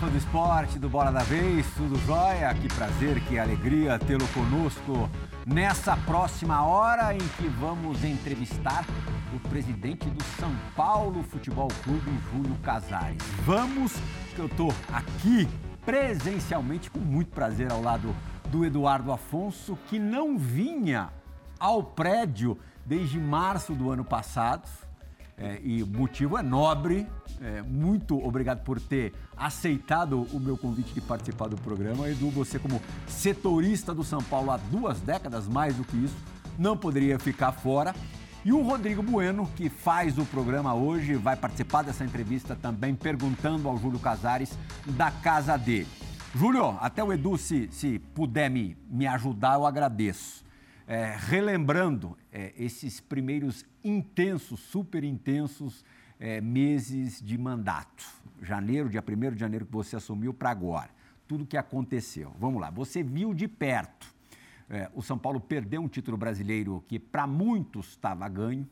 Fã do esporte, do Bola da Vez, tudo jóia? Que prazer, que alegria tê-lo conosco nessa próxima hora em que vamos entrevistar o presidente do São Paulo Futebol Clube, Júlio Casares. Vamos, que eu estou aqui presencialmente com muito prazer ao lado do Eduardo Afonso, que não vinha ao prédio desde março do ano passado. É, e o motivo é nobre. É, muito obrigado por ter aceitado o meu convite de participar do programa. Edu, você, como setorista do São Paulo há duas décadas, mais do que isso, não poderia ficar fora. E o Rodrigo Bueno, que faz o programa hoje, vai participar dessa entrevista também, perguntando ao Júlio Casares da casa dele. Júlio, até o Edu, se, se puder me, me ajudar, eu agradeço. É, relembrando é, esses primeiros intensos, super intensos é, meses de mandato. Janeiro, dia 1 de janeiro que você assumiu para agora. Tudo que aconteceu. Vamos lá, você viu de perto. É, o São Paulo perdeu um título brasileiro que para muitos estava ganho.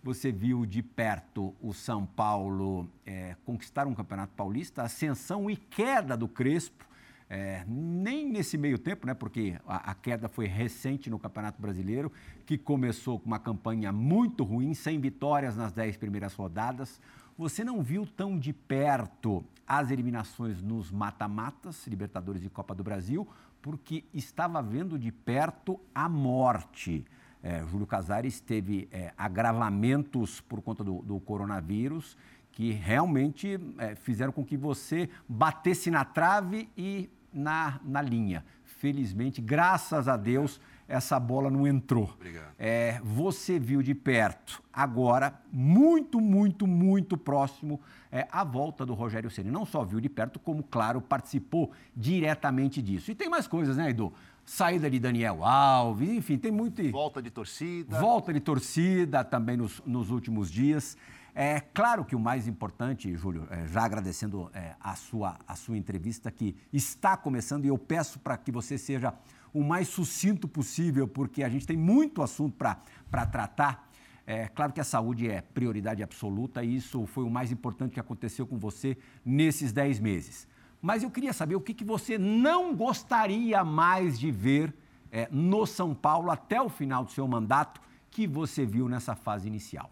Você viu de perto o São Paulo é, conquistar um campeonato paulista, ascensão e queda do Crespo é, nem nesse meio tempo, né, porque a, a, queda foi recente no Campeonato Brasileiro, que começou com uma campanha muito ruim, sem vitórias nas dez primeiras rodadas. Você não viu tão de perto as eliminações nos mata-matas, Libertadores e Copa do Brasil, porque estava vendo de perto a morte. É, Júlio Casares teve é, agravamentos por conta do, do coronavírus que realmente é, fizeram com que você batesse na trave e na, na linha. Felizmente, graças a Deus, essa bola não entrou. Obrigado. É, você viu de perto, agora, muito, muito, muito próximo, é, a volta do Rogério Ceni. Não só viu de perto, como, claro, participou diretamente disso. E tem mais coisas, né, Edu? Saída de Daniel Alves, enfim, tem muito. Volta de torcida. Volta de torcida também nos, nos últimos dias. É claro que o mais importante, Júlio, é, já agradecendo é, a, sua, a sua entrevista que está começando, e eu peço para que você seja o mais sucinto possível, porque a gente tem muito assunto para tratar. É claro que a saúde é prioridade absoluta e isso foi o mais importante que aconteceu com você nesses 10 meses. Mas eu queria saber o que, que você não gostaria mais de ver é, no São Paulo até o final do seu mandato que você viu nessa fase inicial.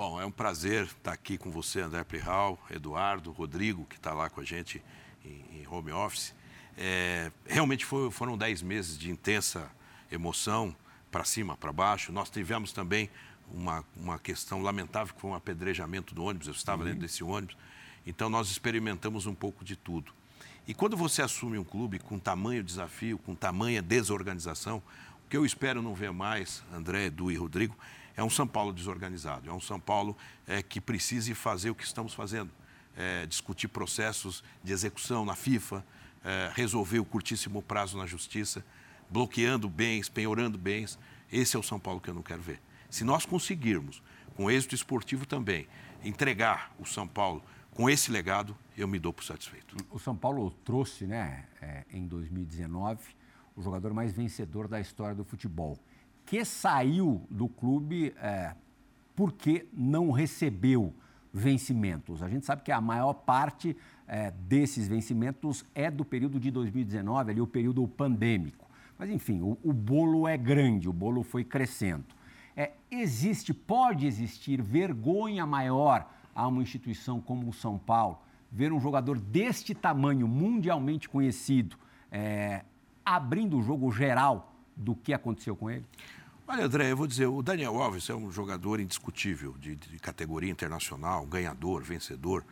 Bom, é um prazer estar aqui com você, André Prihal, Eduardo, Rodrigo, que está lá com a gente em, em home office. É, realmente foi, foram dez meses de intensa emoção, para cima, para baixo. Nós tivemos também uma, uma questão lamentável, que foi um apedrejamento do ônibus, eu estava uhum. dentro desse ônibus. Então, nós experimentamos um pouco de tudo. E quando você assume um clube com tamanho desafio, com tamanha desorganização, o que eu espero não ver mais, André, Edu e Rodrigo, é um São Paulo desorganizado, é um São Paulo é, que precise fazer o que estamos fazendo, é, discutir processos de execução na FIFA, é, resolver o curtíssimo prazo na justiça, bloqueando bens, penhorando bens. Esse é o São Paulo que eu não quero ver. Se nós conseguirmos, com êxito esportivo também, entregar o São Paulo com esse legado, eu me dou por satisfeito. O São Paulo trouxe, né, é, em 2019, o jogador mais vencedor da história do futebol que saiu do clube é, porque não recebeu vencimentos. A gente sabe que a maior parte é, desses vencimentos é do período de 2019, ali o período pandêmico. Mas, enfim, o, o bolo é grande, o bolo foi crescendo. É, existe, pode existir vergonha maior a uma instituição como o São Paulo, ver um jogador deste tamanho, mundialmente conhecido, é, abrindo o jogo geral do que aconteceu com ele? Olha, André, eu vou dizer, o Daniel Alves é um jogador indiscutível, de, de categoria internacional, ganhador, vencedor.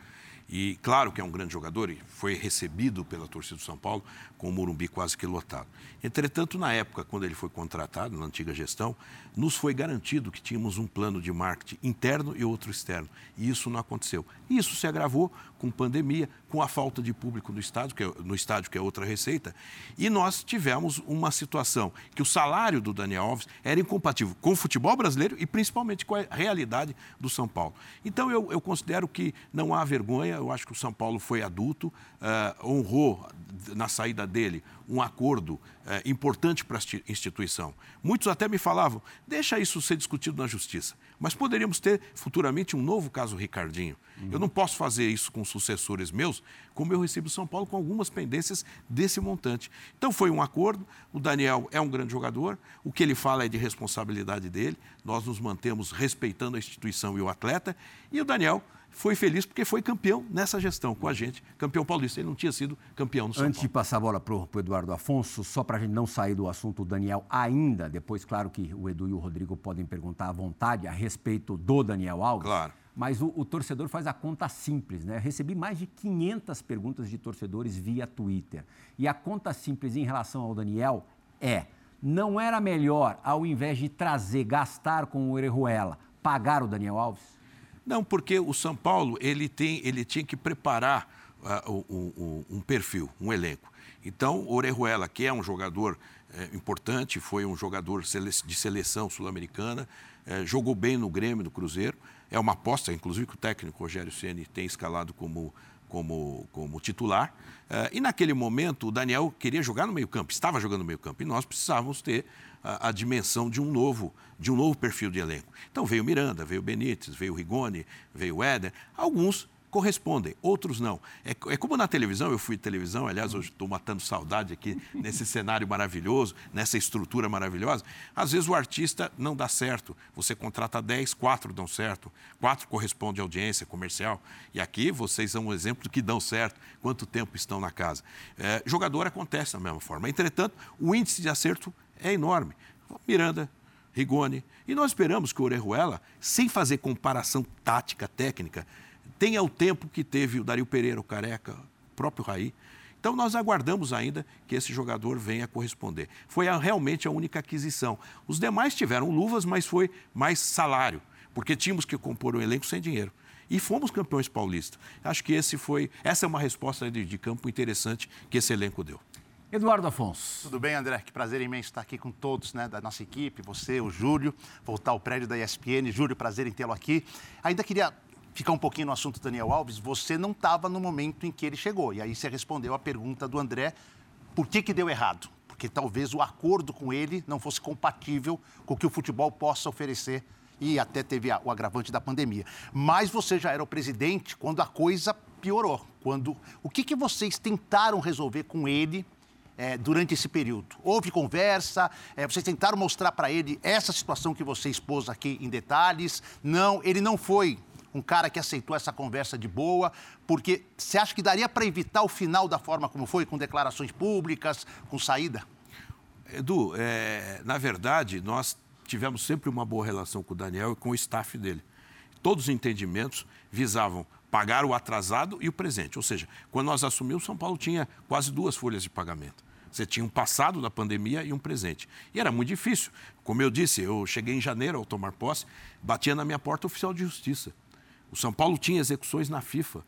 E claro que é um grande jogador e foi recebido pela torcida do São Paulo com o Morumbi quase que lotado. Entretanto, na época, quando ele foi contratado, na antiga gestão, nos foi garantido que tínhamos um plano de marketing interno e outro externo. E isso não aconteceu. Isso se agravou com pandemia, com a falta de público no estádio, que é, no estádio, que é outra receita. E nós tivemos uma situação que o salário do Daniel Alves era incompatível com o futebol brasileiro e principalmente com a realidade do São Paulo. Então, eu, eu considero que não há vergonha eu acho que o São Paulo foi adulto, uh, honrou na saída dele um acordo uh, importante para a instituição. Muitos até me falavam, deixa isso ser discutido na justiça. Mas poderíamos ter futuramente um novo caso Ricardinho. Uhum. Eu não posso fazer isso com sucessores meus, como eu recebo São Paulo com algumas pendências desse montante. Então foi um acordo. O Daniel é um grande jogador. O que ele fala é de responsabilidade dele. Nós nos mantemos respeitando a instituição e o atleta. E o Daniel foi feliz porque foi campeão nessa gestão com a gente, campeão paulista. Ele não tinha sido campeão no São Antes Paulo. de passar a bola para o Eduardo Afonso, só para a gente não sair do assunto, o Daniel ainda, depois, claro que o Edu e o Rodrigo podem perguntar à vontade a respeito do Daniel Alves. Claro. Mas o, o torcedor faz a conta simples, né? recebi mais de 500 perguntas de torcedores via Twitter. E a conta simples em relação ao Daniel é: não era melhor, ao invés de trazer, gastar com o Orejuela, pagar o Daniel Alves? Não, porque o São Paulo ele, tem, ele tinha que preparar uh, um, um, um, perfil, um elenco. Então, Orejuela, que é um jogador eh, importante, foi um jogador de seleção sul-americana, eh, jogou bem no Grêmio, no Cruzeiro. É uma aposta, inclusive, que o técnico Rogério Ceni tem escalado como, como, como titular. Uh, e naquele momento, o Daniel queria jogar no meio-campo, estava jogando no meio-campo, e nós precisávamos ter a, a, dimensão de um novo de um novo perfil de elenco. Então veio Miranda, veio Benítez, veio Rigoni, veio Éder, alguns correspondem, outros não. É, é, como na televisão, eu fui televisão, aliás, hoje estou matando saudade aqui nesse cenário maravilhoso, nessa estrutura maravilhosa. Às vezes o artista não dá certo, você contrata 10, 4 dão certo, 4 correspondem à audiência comercial. E aqui vocês são um exemplo do que dão certo, quanto tempo estão na casa. É, jogador acontece da mesma forma. Entretanto, o índice de acerto é enorme. Miranda, Rigoni. E nós esperamos que o Orejuela, sem fazer comparação tática, técnica, tenha o tempo que teve o Dario Pereira, o Careca, o próprio Raí. Então nós aguardamos ainda que esse jogador venha corresponder. Foi a, realmente a única aquisição. Os demais tiveram luvas, mas foi mais salário, porque tínhamos que compor um elenco sem dinheiro. E fomos campeões paulistas. Acho que esse foi, essa é uma resposta de, de campo interessante que esse elenco deu. Eduardo Afonso. Tudo bem, André? Que prazer imenso estar aqui com todos né, da nossa equipe, você, o Júlio, voltar ao prédio da ESPN. Júlio, prazer em tê-lo aqui. Ainda queria ficar um pouquinho no assunto Daniel Alves. Você não estava no momento em que ele chegou. E aí você respondeu a pergunta do André: por que, que deu errado? Porque talvez o acordo com ele não fosse compatível com o que o futebol possa oferecer e até teve o agravante da pandemia. Mas você já era o presidente quando a coisa piorou. Quando o que, que vocês tentaram resolver com ele é, durante esse período? Houve conversa? É, vocês tentaram mostrar para ele essa situação que você expôs aqui em detalhes? Não, ele não foi um cara que aceitou essa conversa de boa, porque você acha que daria para evitar o final da forma como foi, com declarações públicas, com saída? Edu, é, na verdade, nós tivemos sempre uma boa relação com o Daniel e com o staff dele. Todos os entendimentos visavam pagar o atrasado e o presente. Ou seja, quando nós assumimos, São Paulo tinha quase duas folhas de pagamento. Você tinha um passado da pandemia e um presente. E era muito difícil. Como eu disse, eu cheguei em janeiro ao tomar posse, batia na minha porta oficial de justiça. O São Paulo tinha execuções na FIFA,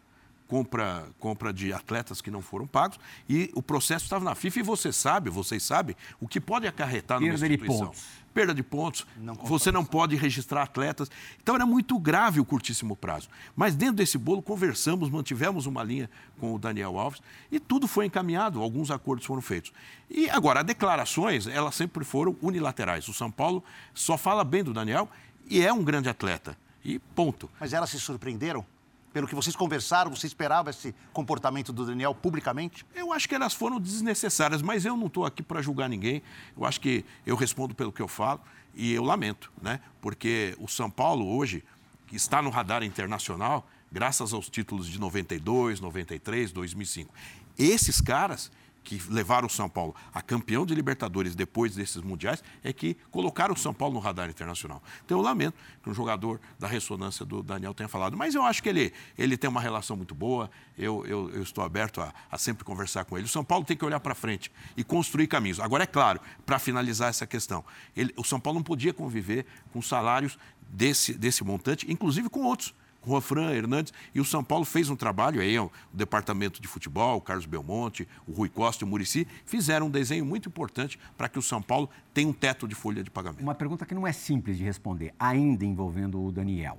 compra, compra de atletas que não foram pagos, e o processo estava na FIFA, e você sabe, vocês sabem, o que pode acarretar numa Perda instituição. Pontos perda de pontos, não você não pode registrar atletas. Então era muito grave o curtíssimo prazo. Mas dentro desse bolo conversamos, mantivemos uma linha com o Daniel Alves e tudo foi encaminhado, alguns acordos foram feitos. E agora, as declarações, elas sempre foram unilaterais. O São Paulo só fala bem do Daniel e é um grande atleta. E ponto. Mas elas se surpreenderam? Pelo que vocês conversaram, você esperava esse comportamento do Daniel publicamente? Eu acho que elas foram desnecessárias, mas eu não estou aqui para julgar ninguém. Eu acho que eu respondo pelo que eu falo e eu lamento, né? Porque o São Paulo hoje, que está no radar internacional, graças aos títulos de 92, 93, 2005. Esses caras que levaram o São Paulo a campeão de Libertadores depois desses mundiais, é que colocaram o São Paulo no radar internacional. Então eu lamento que um jogador da ressonância do Daniel tenha falado, mas eu acho que ele, ele tem uma relação muito boa, eu, eu, eu estou aberto a, a, sempre conversar com ele. O São Paulo tem que olhar para frente e construir caminhos. Agora, é claro, para finalizar essa questão, ele, o São Paulo não podia conviver com salários desse, desse montante, inclusive com outros Fran Hernandes, e o São Paulo fez um trabalho, aí o departamento de futebol, o Carlos Belmonte, o Rui Costa e o Murici, fizeram um desenho muito importante para que o São Paulo tenha um teto de folha de pagamento. Uma pergunta que não é simples de responder, ainda envolvendo o Daniel.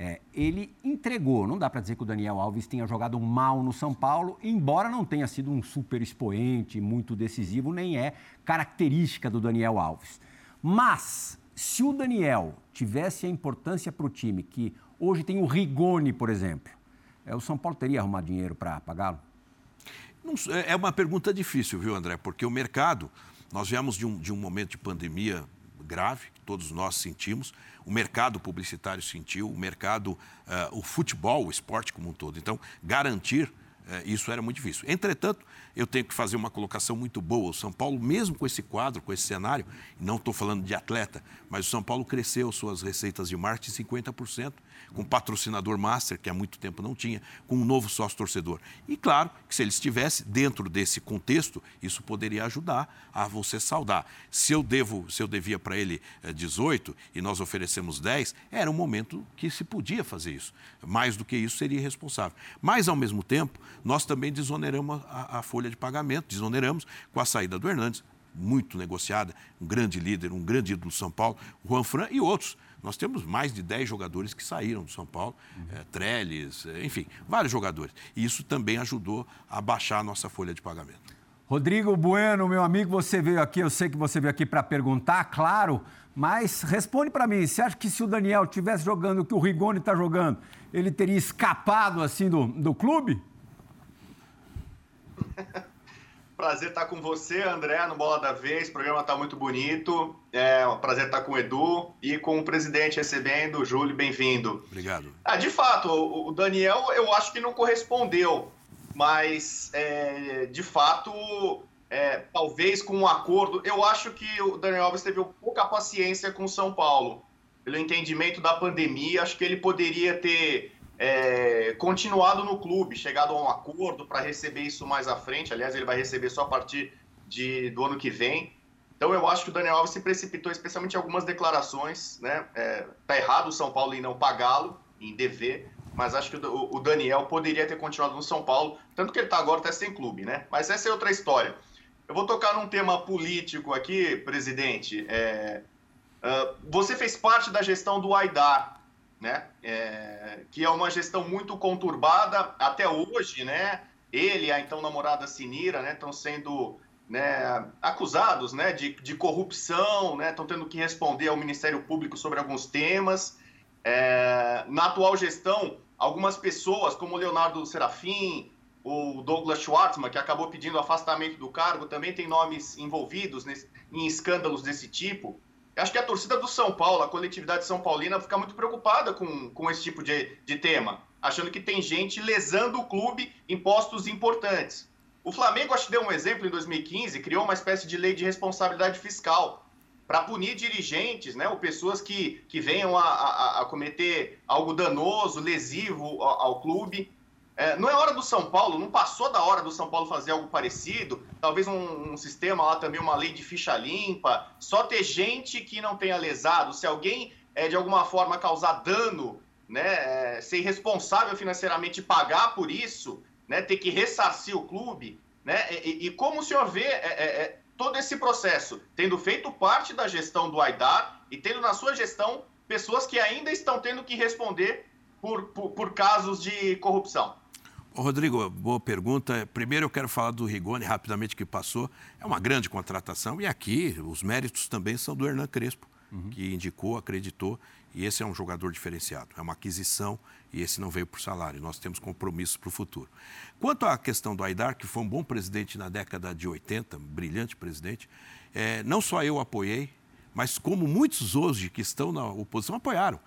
É, ele entregou, não dá para dizer que o Daniel Alves tenha jogado mal no São Paulo, embora não tenha sido um super expoente, muito decisivo, nem é característica do Daniel Alves. Mas, se o Daniel tivesse a importância para o time que hoje tem o Rigoni, por exemplo, é, o São Paulo teria arrumado dinheiro para pagá-lo? É, é uma pergunta difícil, viu, André? Porque o mercado, nós viemos de um, de um momento de pandemia grave, que todos nós sentimos, o mercado publicitário sentiu, o mercado, uh, o futebol, o esporte como um todo. Então, garantir isso era muito difícil. Entretanto, eu tenho que fazer uma colocação muito boa. O São Paulo, mesmo com esse quadro, com esse cenário, não estou falando de atleta, mas o São Paulo cresceu suas receitas de marketing 50% com patrocinador master, que há muito tempo não tinha, com um novo sócio torcedor. E claro que se ele estivesse dentro desse contexto, isso poderia ajudar a você saudar. Se eu devo, se eu devia para ele 18 eh, e nós oferecemos 10, era um momento que se podia fazer isso. Mais do que isso seria irresponsável. Mas ao mesmo tempo, nós também desoneramos a, a folha de pagamento, desoneramos com a saída do Hernandes, muito negociada, um grande líder, um grande ídolo do São Paulo, Juan Fran e outros nós temos mais de 10 jogadores que saíram do São Paulo, é, Trellis, é, enfim, vários jogadores. E isso também ajudou a baixar a nossa folha de pagamento. Rodrigo Bueno, meu amigo, você veio aqui, eu sei que você veio aqui para perguntar, claro, mas responde para mim, você acha que se o Daniel estivesse jogando o que o Rigoni está jogando, ele teria escapado assim do, do clube? Prazer estar com você, André, no Bola da Vez. O programa está muito bonito. É um prazer estar com o Edu e com o presidente recebendo. Júlio, bem-vindo. Obrigado. Ah, de fato, o Daniel eu acho que não correspondeu, mas é, de fato, é, talvez com um acordo. Eu acho que o Daniel Alves teve pouca paciência com o São Paulo. Pelo entendimento da pandemia, acho que ele poderia ter é, continuado no clube, chegado a um acordo para receber isso mais à frente. Aliás, ele vai receber só a partir de, do ano que vem. Então, eu acho que o Daniel Alves se precipitou, especialmente em algumas declarações. Né? É, tá errado o São Paulo em não pagá-lo, em dever, mas acho que o, o, Daniel poderia ter continuado no São Paulo, tanto que ele está agora até sem clube, né? Mas essa é outra história. Eu vou tocar num tema político aqui, presidente. É, uh, você fez parte da gestão do Aidar, né? É, que é uma gestão muito conturbada até hoje, né? Ele e a então namorada Sinira, né? Estão sendo né, acusados, né? De, de corrupção, né? Estão tendo que responder ao Ministério Público sobre alguns temas. É, na atual gestão, algumas pessoas, como o Leonardo Serafim, o Douglas Schwartzman, que acabou pedindo afastamento do cargo, também tem nomes envolvidos nesse, em escândalos desse tipo. Acho que a torcida do São Paulo, a coletividade São Paulina, fica muito preocupada com, com esse tipo de, de tema, achando que tem gente lesando o clube em postos importantes. O Flamengo, acho que deu um exemplo em 2015, criou uma espécie de lei de responsabilidade fiscal para punir dirigentes, né, ou pessoas que, que venham a, a, a cometer algo danoso, lesivo ao, ao clube. É, não é hora do São Paulo, não passou da hora do São Paulo fazer algo parecido, talvez um, um, sistema lá também, uma lei de ficha limpa, só ter gente que não tenha lesado, se alguém é, de alguma forma causar dano, né, é, ser responsável financeiramente pagar por isso, né, ter que ressarcir o clube, né, e, e como o senhor vê é, é, é, todo esse processo, tendo feito parte da gestão do Aidar e tendo na sua gestão pessoas que ainda estão tendo que responder por, por, por casos de corrupção? Rodrigo, boa pergunta. Primeiro eu quero falar do Rigoni, rapidamente que passou. É uma grande contratação e aqui os méritos também são do Hernan Crespo, uhum. que indicou, acreditou, e esse é um jogador diferenciado. É uma aquisição e esse não veio por salário. Nós temos compromissos para o futuro. Quanto à questão do Aidar, que foi um bom presidente na década de 80, um brilhante presidente, é, não só eu apoiei, mas como muitos hoje que estão na oposição apoiaram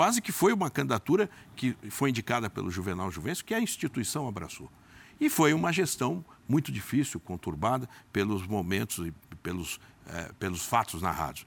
quase que foi uma candidatura que foi indicada pelo Juvenal Juvencio, que a instituição abraçou. E foi uma gestão muito difícil, conturbada pelos momentos e pelos, eh, pelos fatos narrados.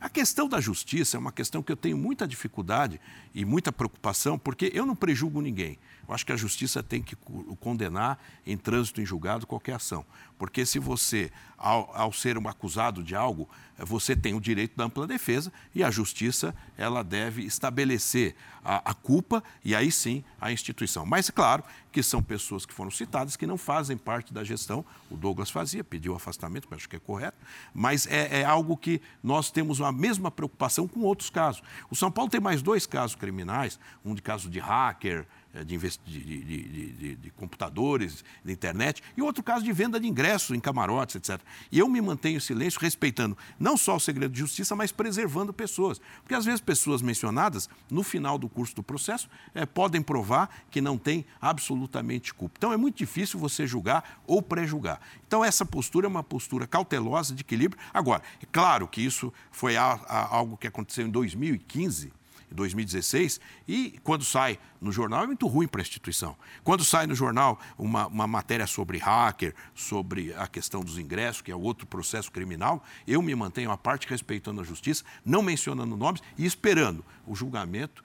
A questão da justiça é uma questão que eu tenho muita dificuldade e muita preocupação, porque eu não prejugo ninguém. Eu acho que a justiça tem que condenar em trânsito em julgado qualquer ação. Porque se você, ao, ao, ser um acusado de algo, você tem o direito da ampla defesa e a justiça ela deve estabelecer a, a culpa e aí sim a instituição. Mas, é claro, que são pessoas que foram citadas que não fazem parte da gestão. O Douglas fazia, pediu afastamento, mas acho que é correto. Mas é, é algo que nós temos a mesma preocupação com outros casos. O São Paulo tem mais dois casos criminais, um de caso de hacker, de, de, de, de, computadores, de internet, e outro caso de venda de ingressos em camarotes, etc. E eu me mantenho em silêncio, respeitando não só o segredo de justiça, mas preservando pessoas. Porque às vezes pessoas mencionadas, no final do curso do processo, é, podem provar que não tem absolutamente culpa. Então é muito difícil você julgar ou pré-julgar. Então essa postura é uma postura cautelosa, de equilíbrio. Agora, é claro que isso foi a, a, algo que aconteceu em 2015, em 2016, e quando sai no jornal é muito ruim para a instituição. Quando sai no jornal uma, uma matéria sobre hacker, sobre a questão dos ingressos, que é outro processo criminal, eu me mantenho à parte respeitando a justiça, não mencionando nomes e esperando o julgamento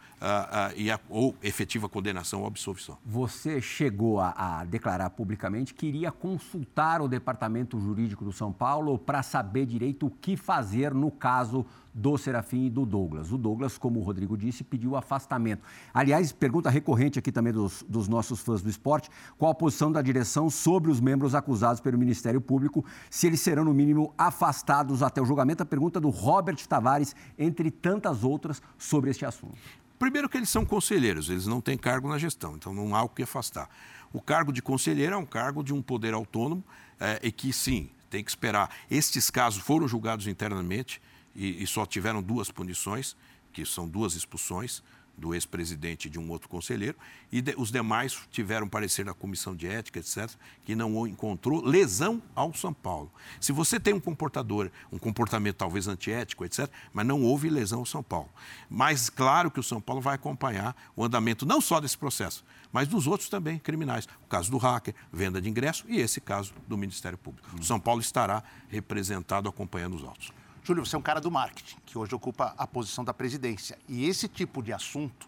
e a, ou efetiva condenação ou absolvição. Você chegou a, a, declarar publicamente que iria consultar o Departamento Jurídico do São Paulo para saber direito o que fazer no caso do Serafim e do Douglas. O Douglas, como o Rodrigo disse, pediu afastamento. Aliás, pergunta recorrente aqui também dos, dos nossos fãs do esporte: qual a posição da direção sobre os membros acusados pelo Ministério Público, se eles serão, no mínimo, afastados até o julgamento? A pergunta do Robert Tavares, entre tantas outras, sobre este assunto. Primeiro que eles são conselheiros, eles não têm cargo na gestão, então não há o que afastar. O cargo de conselheiro é um cargo de um poder autônomo é, e que, sim, tem que esperar. Estes casos foram julgados internamente e, e só tiveram duas punições, que são duas expulsões do ex-presidente e de um outro conselheiro, e de, os demais tiveram parecer na comissão de ética, etc., que não encontrou lesão ao São Paulo. Se você tem um comportador, um comportamento talvez antiético, etc., mas não houve lesão ao São Paulo. Mas claro que o São Paulo vai acompanhar o andamento não só desse processo, mas dos outros também criminais. O caso do hacker, venda de ingresso e esse caso do Ministério Público. O São Paulo estará representado acompanhando os autos. Júlio, você é um cara do marketing, que hoje ocupa a posição da presidência. E esse tipo de assunto,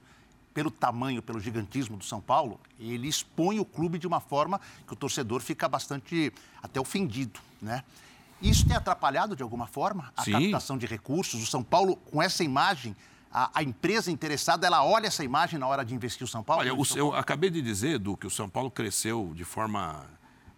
pelo tamanho, pelo gigantismo do São Paulo, ele expõe o clube de uma forma que o torcedor fica bastante até ofendido, né? Isso tem atrapalhado de alguma forma a Sim. captação de recursos? O São Paulo, com essa imagem, a, a, empresa interessada, ela olha essa imagem na hora de investir o São Paulo? Olha, o, São Paulo? eu acabei de dizer, do que o São Paulo cresceu de forma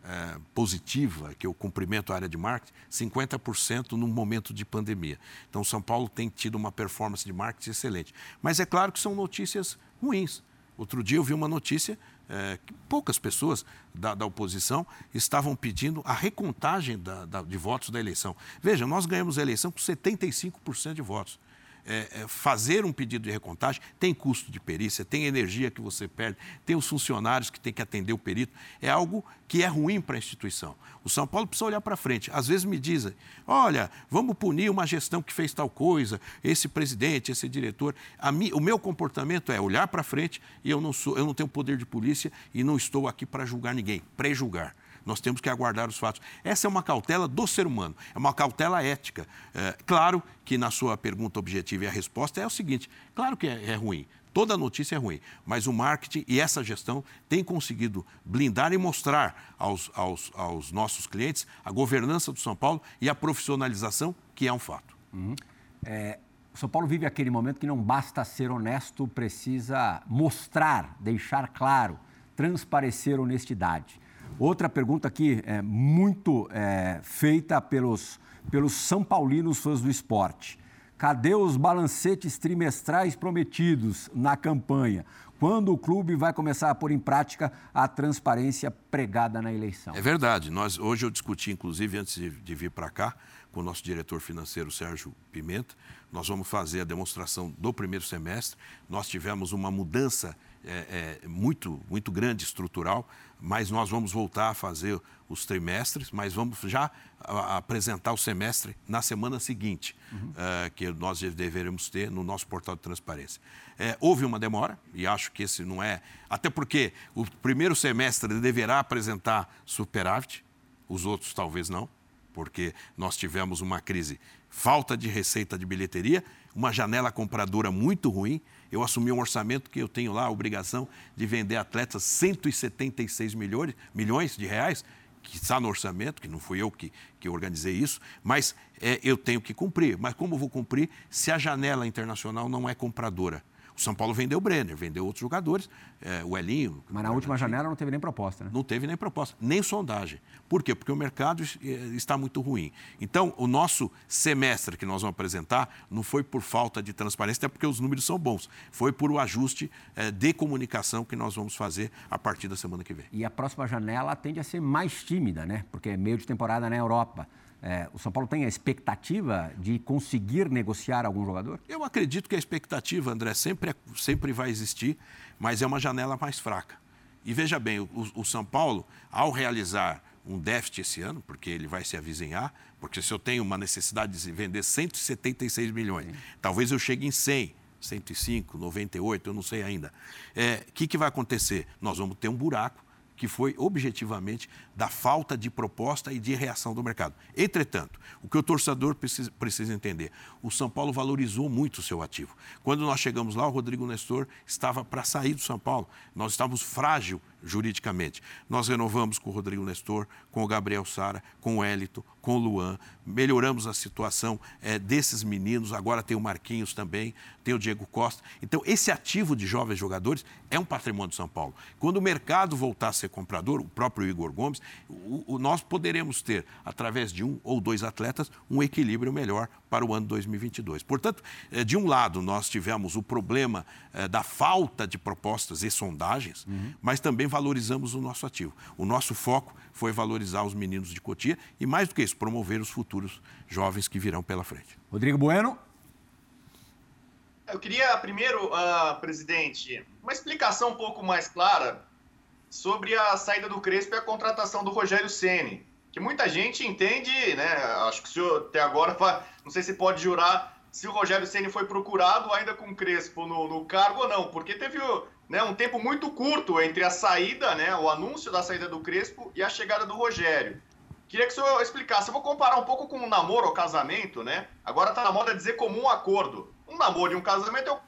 é, positiva, que eu cumprimento a área de marketing, 50% no momento de pandemia. Então, São Paulo tem tido uma performance de marketing excelente. Mas é claro que são notícias ruins. Outro dia eu vi uma notícia é, que poucas pessoas da, da, oposição estavam pedindo a recontagem da, da, de votos da eleição. Veja, nós ganhamos a eleição com 75% de votos é, é, fazer um pedido de recontagem tem custo de perícia, tem energia que você perde, tem os funcionários que tem que atender o perito. É algo que é ruim para a instituição. O São Paulo precisa olhar para frente. Às vezes me dizem: olha, vamos punir uma gestão que fez tal coisa, esse presidente, esse diretor. Mi, o meu comportamento é olhar para frente e eu não, sou, eu não tenho poder de polícia e não estou aqui para julgar ninguém, pré-julgar. Nós temos que aguardar os fatos. Essa é uma cautela do ser humano, é uma cautela ética. É, claro que na sua pergunta objetiva e a resposta é o seguinte: claro que é, é ruim. Toda notícia é ruim, mas o marketing e essa gestão têm conseguido blindar e mostrar aos, aos, aos nossos clientes a governança do São Paulo e a profissionalização, que é um fato. Uhum. É, o São Paulo vive aquele momento que não basta ser honesto, precisa mostrar, deixar claro, transparecer honestidade. Outra pergunta aqui, é, muito é, feita pelos, pelos São Paulinos fãs do esporte. Cadê os balancetes trimestrais prometidos na campanha? Quando o clube vai começar a pôr em prática a transparência pregada na eleição? É verdade. Nós, hoje eu discuti, inclusive, antes de, de vir para cá, com o nosso diretor financeiro, Sérgio Pimenta. Nós vamos fazer a demonstração do primeiro semestre. Nós tivemos uma mudança é, é, muito, muito grande, estrutural, mas nós vamos voltar a fazer os trimestres, mas vamos já apresentar o semestre na semana seguinte, uhum. uh, que nós deveremos ter no nosso portal de transparência. É, houve uma demora, e acho que esse não é. Até porque o primeiro semestre deverá apresentar superávit, os outros talvez não, porque nós tivemos uma crise, falta de receita de bilheteria, uma janela compradora muito ruim eu assumi um orçamento que eu tenho lá a obrigação de vender atletas 176 milhões, milhões de reais, que está no orçamento, que não fui eu que, que organizei isso, mas é, eu tenho que cumprir. Mas como vou cumprir se a janela internacional não é compradora? O São Paulo vendeu o Brenner, vendeu outros jogadores, é, o Elinho. Mas na última janela não teve nem proposta, né? Não teve nem proposta, nem sondagem. Por quê? Porque o mercado é, está muito ruim. Então, o nosso semestre que nós vamos apresentar não foi por falta de transparência, até porque os números são bons. Foi por o ajuste é, de comunicação que nós vamos fazer a partir da semana que vem. E a próxima janela tende a ser mais tímida, né? Porque é meio de temporada na Europa. É, o São Paulo tem a expectativa de conseguir negociar algum jogador? Eu acredito que a expectativa, André, sempre, é, sempre vai existir, mas é uma janela mais fraca. E veja bem, o, o São Paulo, ao realizar um déficit esse ano, porque ele vai se avizinhar, porque se eu tenho uma necessidade de vender 176 milhões, Sim. talvez eu chegue em 100, 105, 98, eu não sei ainda. O é, que, que vai acontecer? Nós vamos ter um buraco que foi objetivamente da falta de proposta e de reação do mercado. Entretanto, o que o torcedor precisa, precisa, entender, o São Paulo valorizou muito o seu ativo. Quando nós chegamos lá, o Rodrigo Nestor estava para sair do São Paulo. Nós estávamos frágil juridicamente. Nós renovamos com o Rodrigo Nestor, com o Gabriel Sara, com o Hélito, com o Luan, melhoramos a situação é, desses meninos, agora tem o Marquinhos também, tem o Diego Costa. Então, esse ativo de jovens jogadores é um patrimônio de São Paulo. Quando o mercado voltar a ser comprador, o próprio Igor Gomes, o, o, nós poderemos ter, através de um ou dois atletas, um equilíbrio melhor para o ano 2022. Portanto, é, de um lado, nós tivemos o problema é, da falta de propostas e sondagens, uhum. mas também valorizamos o nosso ativo. O nosso foco foi valorizar os meninos de Cotia e, mais do que isso, promover os futuros jovens que virão pela frente. Rodrigo Bueno. Eu queria, primeiro, uh, presidente, uma explicação um pouco mais clara sobre a saída do Crespo e a contratação do Rogério Ceni, que muita gente entende, né? Acho que o senhor até agora, não sei se pode jurar se o Rogério Ceni foi procurado ainda com o Crespo no, no cargo ou não, porque teve né, um tempo muito curto entre a saída, né, o anúncio da saída do Crespo e a chegada do Rogério. Queria que o senhor explicasse. Eu vou comparar um pouco com um namoro ou casamento, né? Agora tá na moda dizer comum acordo. Um namoro e um casamento é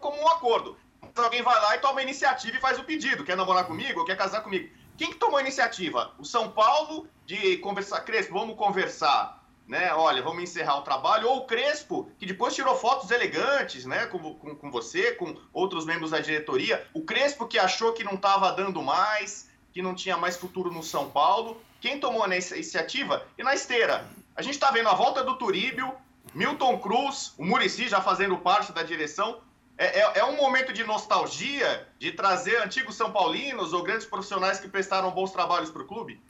comum acordo. Então alguém vai lá e toma a iniciativa e faz o pedido. Quer namorar comigo quer casar comigo? Quem que tomou a iniciativa? O São Paulo de conversar. Crespo, vamos conversar. Né? Olha, vamos encerrar o trabalho. Ou o Crespo, que depois tirou fotos elegantes, né? Com, com, com você, com outros membros da diretoria. O Crespo que achou que não estava dando mais, que não tinha mais futuro no São Paulo. Quem tomou a iniciativa? E na esteira, a gente está vendo a volta do Turíbio, Milton Cruz, o Murici já fazendo parte da direção. É, é, é, um momento de nostalgia, de trazer antigos São Paulinos ou grandes profissionais que prestaram bons trabalhos para o clube?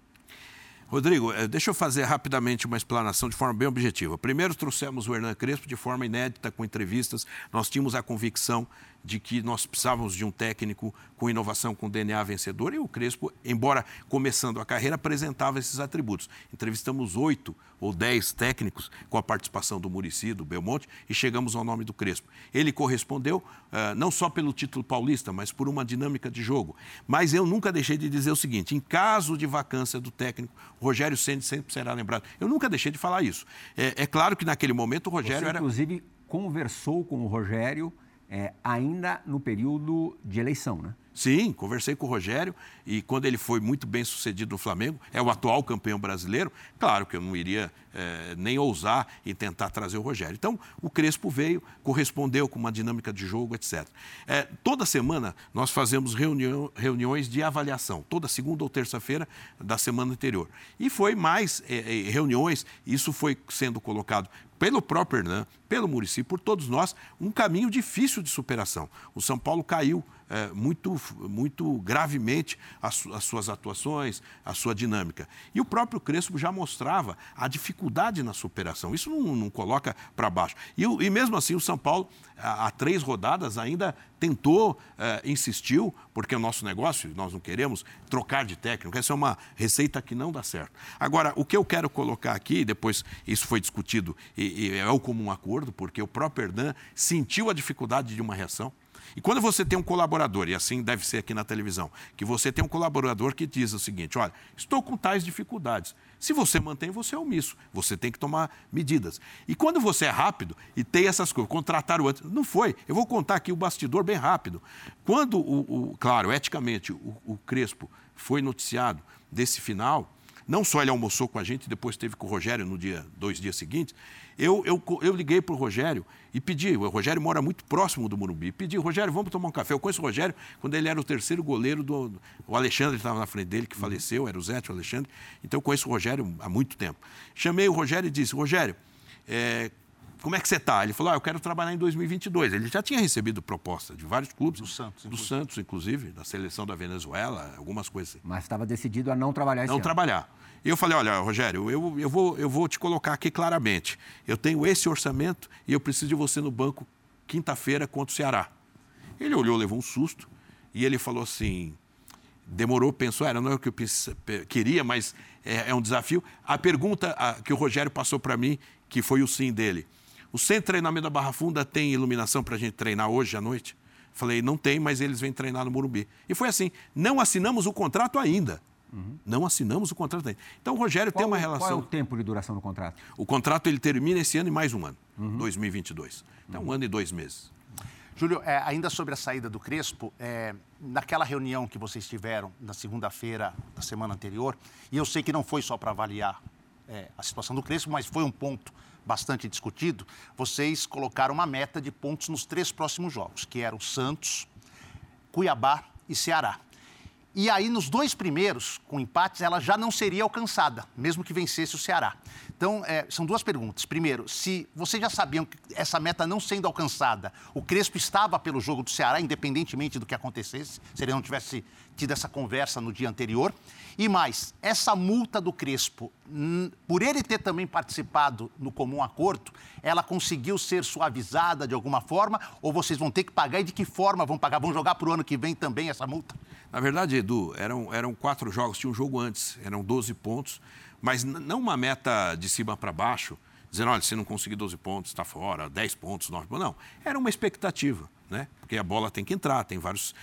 Rodrigo, eh, deixa eu fazer rapidamente uma explanação de forma bem objetiva. Primeiro, trouxemos o Hernan Crespo de forma inédita, com entrevistas. Nós tínhamos a convicção de que nós precisávamos de um técnico com inovação, com DNA vencedor, e o Crespo, embora começando a carreira, apresentava esses atributos. Entrevistamos oito ou dez técnicos com a participação do Murici, do Belmonte, e chegamos ao nome do Crespo. Ele correspondeu uh, não só pelo título paulista, mas por uma dinâmica de jogo. Mas eu nunca deixei de dizer o seguinte: em caso de vacância do técnico, Rogério Ceni sempre será lembrado. Eu nunca deixei de falar isso. É, é claro que naquele momento o Rogério Você, era. Inclusive, conversou com o Rogério é, ainda no período de eleição, né? Sim, conversei com o Rogério e quando ele foi muito bem sucedido no Flamengo, é o atual campeão brasileiro, claro que eu não iria é, nem ousar em tentar trazer o Rogério. Então, o Crespo veio, correspondeu com uma dinâmica de jogo, etc. É, toda semana nós fazemos reunião, reuniões de avaliação, toda segunda ou terça-feira da semana anterior. E foi mais é reuniões, isso foi sendo colocado pelo próprio Hernan, pelo Murici, por todos nós, um caminho difícil de superação. O São Paulo caiu é, muito, muito gravemente as, as, suas atuações, a sua dinâmica. E o próprio Crespo já mostrava a dificuldade na superação. Isso não, não coloca para baixo. E, e, mesmo assim, o São Paulo, há, três rodadas, ainda tentou, é, insistiu, porque é o nosso negócio, nós não queremos trocar de técnico. Essa é uma receita que não dá certo. Agora, o que eu quero colocar aqui, depois isso foi discutido e, e é o comum acordo, porque o próprio Hernan sentiu a dificuldade de uma reação. E quando você tem um colaborador, e assim deve ser aqui na televisão, que você tem um colaborador que diz o seguinte: olha, estou com tais dificuldades. Se você mantém, você é omisso. Você tem que tomar medidas. E quando você é rápido e tem essas coisas, contratar o outro. Não foi. Eu vou contar aqui o bastidor bem rápido. Quando, o, o claro, eticamente, o, o Crespo foi noticiado desse final, não só ele almoçou com a gente, depois teve com o Rogério no dia, dois dias seguintes. Eu, eu, eu liguei para o Rogério e pedi, o Rogério mora muito próximo do Morumbi, pedi, Rogério, vamos tomar um café. Eu conheço o Rogério quando ele era o terceiro goleiro do. O Alexandre estava na frente dele, que uhum. faleceu, era o Zé, o Alexandre. Então eu conheço o Rogério há muito tempo. Chamei o Rogério e disse, Rogério, é, como é que você está? Ele falou, ah, eu quero trabalhar em 2022. Ele já tinha recebido proposta de vários clubes. Do Santos. Do Santos, inclusive, da seleção da Venezuela, algumas coisas assim. Mas estava decidido a não trabalhar esse Não ano. trabalhar. E eu falei, olha, Rogério, eu, eu, vou, eu vou te colocar aqui claramente. Eu tenho esse orçamento e eu preciso de você no banco quinta-feira contra o Ceará. Ele olhou, levou um susto e ele falou assim, demorou, pensou, era não é o que eu queria, mas é, é um desafio. A pergunta que o Rogério passou para mim, que foi o sim dele, o centro de treinamento da Barra Funda tem iluminação para a gente treinar hoje à noite? Falei, não tem, mas eles vêm treinar no Morumbi. E foi assim, não assinamos o contrato ainda. Uhum. Não assinamos o contrato ainda. Então o Rogério qual, tem uma relação. Qual é o tempo de duração do contrato? O contrato ele termina esse ano e mais um ano, uhum. 2022. Então, uhum. um ano e dois meses. Júlio, é, ainda sobre a saída do Crespo, é, naquela reunião que vocês tiveram na segunda-feira da semana anterior, e eu sei que não foi só para avaliar é, a situação do Crespo, mas foi um ponto bastante discutido, vocês colocaram uma meta de pontos nos três próximos jogos, que eram Santos, Cuiabá e Ceará. E aí, nos dois primeiros, com empates, ela já não seria alcançada, mesmo que vencesse o Ceará. Então, é, são duas perguntas. Primeiro, se vocês já sabiam que essa meta não sendo alcançada, o Crespo estava pelo jogo do Ceará, independentemente do que acontecesse, se ele não tivesse tido essa conversa no dia anterior. E mais, essa multa do Crespo, por ele ter também participado no comum acordo, ela conseguiu ser suavizada de alguma forma? Ou vocês vão ter que pagar e de que forma vão pagar? Vão jogar para o ano que vem também essa multa? Na verdade, Edu, eram, eram quatro jogos, tinha um jogo antes, eram 12 pontos, mas não uma meta de cima para baixo, dizendo, olha, se não conseguir 12 pontos, está fora, 10 pontos, 9 pontos. Não, era uma expectativa, né? Porque a bola tem que entrar, tem vários.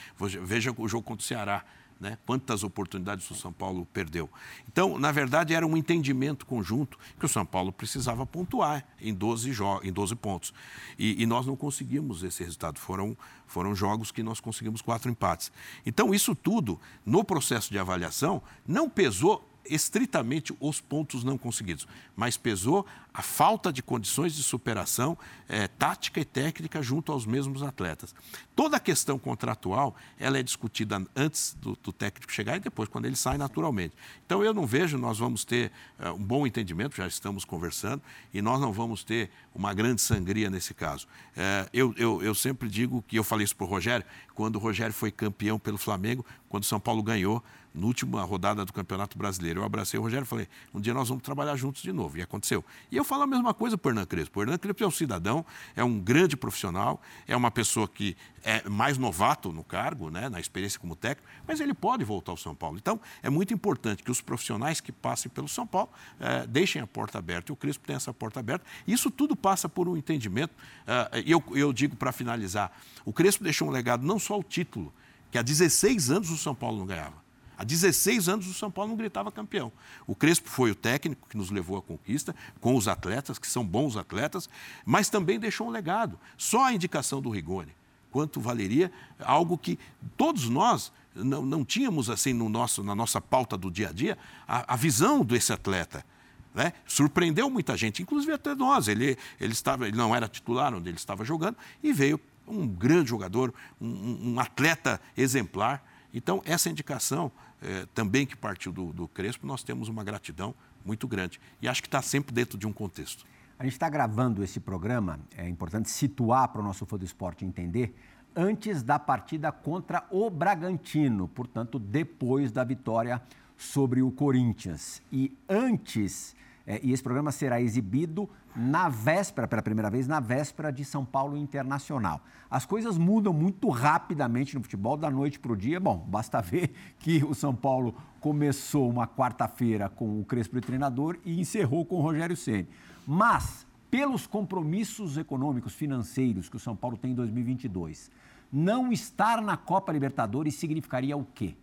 Veja o jogo contra o Ceará. Né? Quantas oportunidades o São Paulo perdeu. Então, na verdade, era um entendimento conjunto que o São Paulo precisava pontuar em 12, em 12 pontos. E, e, nós não conseguimos esse resultado. Foram, foram jogos que nós conseguimos quatro empates. Então, isso tudo, no processo de avaliação, não pesou estritamente os pontos não conseguidos, mas pesou a falta de condições de superação é, tática e técnica junto aos mesmos atletas. Toda a questão contratual ela é discutida antes do, do técnico chegar e depois, quando ele sai naturalmente. Então, eu não vejo, nós vamos ter é, um bom entendimento, já estamos conversando, e nós não vamos ter uma grande sangria nesse caso. É, eu, eu, eu sempre digo que eu falei isso para o Rogério, quando o Rogério foi campeão pelo Flamengo, quando o São Paulo ganhou, na última rodada do Campeonato Brasileiro. Eu abracei o Rogério e falei, um dia nós vamos trabalhar juntos de novo. E aconteceu. E eu falo a mesma coisa para o Hernan Crespo. O Hernan Crespo é um cidadão, é um grande profissional, é uma pessoa que é mais novato no cargo, né, na experiência como técnico, mas ele pode voltar ao São Paulo. Então, é muito importante que os profissionais que passem pelo São Paulo é, deixem a porta aberta. E o Crespo tem essa porta aberta. Isso tudo passa por um entendimento. É, eu, eu digo para finalizar, o Crespo deixou um legado, não só o título, que há 16 anos o São Paulo não ganhava. Há 16 anos o São Paulo não gritava campeão. O Crespo foi o técnico que nos levou à conquista, com os atletas, que são bons atletas, mas também deixou um legado. Só a indicação do Rigoni, quanto valeria algo que todos nós não, não tínhamos assim no nosso, na nossa pauta do dia a dia, a, a visão desse atleta. Né? Surpreendeu muita gente, inclusive até nós. Ele, ele, estava, ele não era titular onde ele estava jogando e veio um grande jogador, um, um atleta exemplar. Então, essa indicação é, também que partiu do, do Crespo, nós temos uma gratidão muito grande. E acho que está sempre dentro de um contexto. A gente está gravando esse programa, é importante situar para o nosso fã do esporte entender, antes da partida contra o Bragantino, portanto, depois da vitória sobre o Corinthians. E antes é, e esse programa será exibido na véspera, pela primeira vez, na véspera de São Paulo Internacional. As coisas mudam muito rapidamente no futebol, da noite para o dia. Bom, basta ver que o São Paulo começou uma quarta-feira com o Crespo de treinador e encerrou com o Rogério Ceni. Mas, pelos compromissos econômicos, financeiros que o São Paulo tem em 2022, não estar na Copa Libertadores significaria o quê?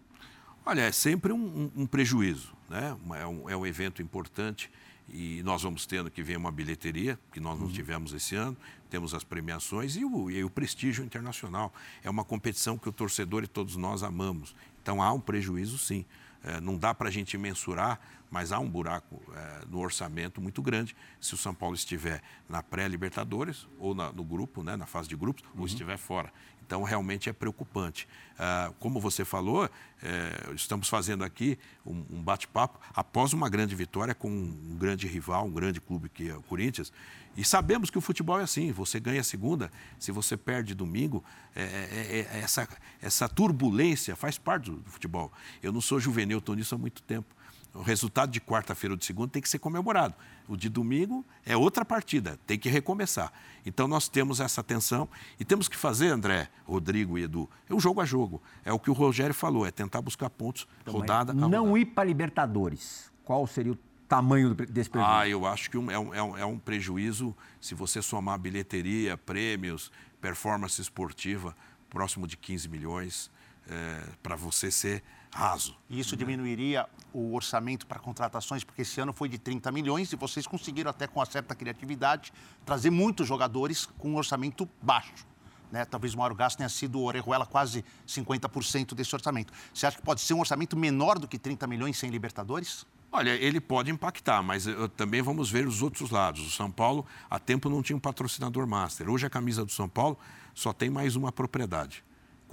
Olha, é sempre um, um, um prejuízo, né? É um, é um evento importante e nós vamos tendo que ver uma bilheteria, que nós não uhum. tivemos esse ano, temos as premiações e o, e o prestígio internacional. É uma competição que o torcedor e todos nós amamos. Então há um prejuízo, sim. É, não dá para a gente mensurar, mas há um buraco é, no orçamento muito grande se o São Paulo estiver na pré-Libertadores ou na, no grupo, né, na fase de grupos, uhum. ou estiver fora. Então, realmente é preocupante. Ah, como você falou, é, estamos fazendo aqui um, bate-papo após uma grande vitória com um grande rival, um grande clube que é o Corinthians. E sabemos que o futebol é assim: você ganha segunda, se você perde domingo, é, é, essa, essa turbulência faz parte do, do futebol. Eu não sou juvenil, estou nisso há muito tempo. O resultado de quarta-feira ou de segunda tem que ser comemorado. O de domingo é outra partida, tem que recomeçar. Então nós temos essa tensão e temos que fazer, André, Rodrigo e Edu, é um jogo a jogo. É o que o Rogério falou, é tentar buscar pontos então, rodada a Não rodada. ir para Libertadores. Qual seria o tamanho desse prejuízo? Ah, eu acho que é, um, é, um, é um prejuízo se você somar bilheteria, prêmios, performance esportiva, próximo de 15 milhões, é, para você ser raso. E isso diminuiria o orçamento para contratações, porque esse ano foi de 30 milhões e vocês conseguiram, até com uma certa criatividade, trazer muitos jogadores com um orçamento baixo. Né? Talvez o maior gasto tenha sido o Orejuela, quase 50% desse orçamento. Você acha que pode ser um orçamento menor do que 30 milhões sem Libertadores? Olha, ele pode impactar, mas também vamos ver os outros lados. O São Paulo, há tempo, não tinha um patrocinador master. Hoje, a camisa do São Paulo só tem mais uma propriedade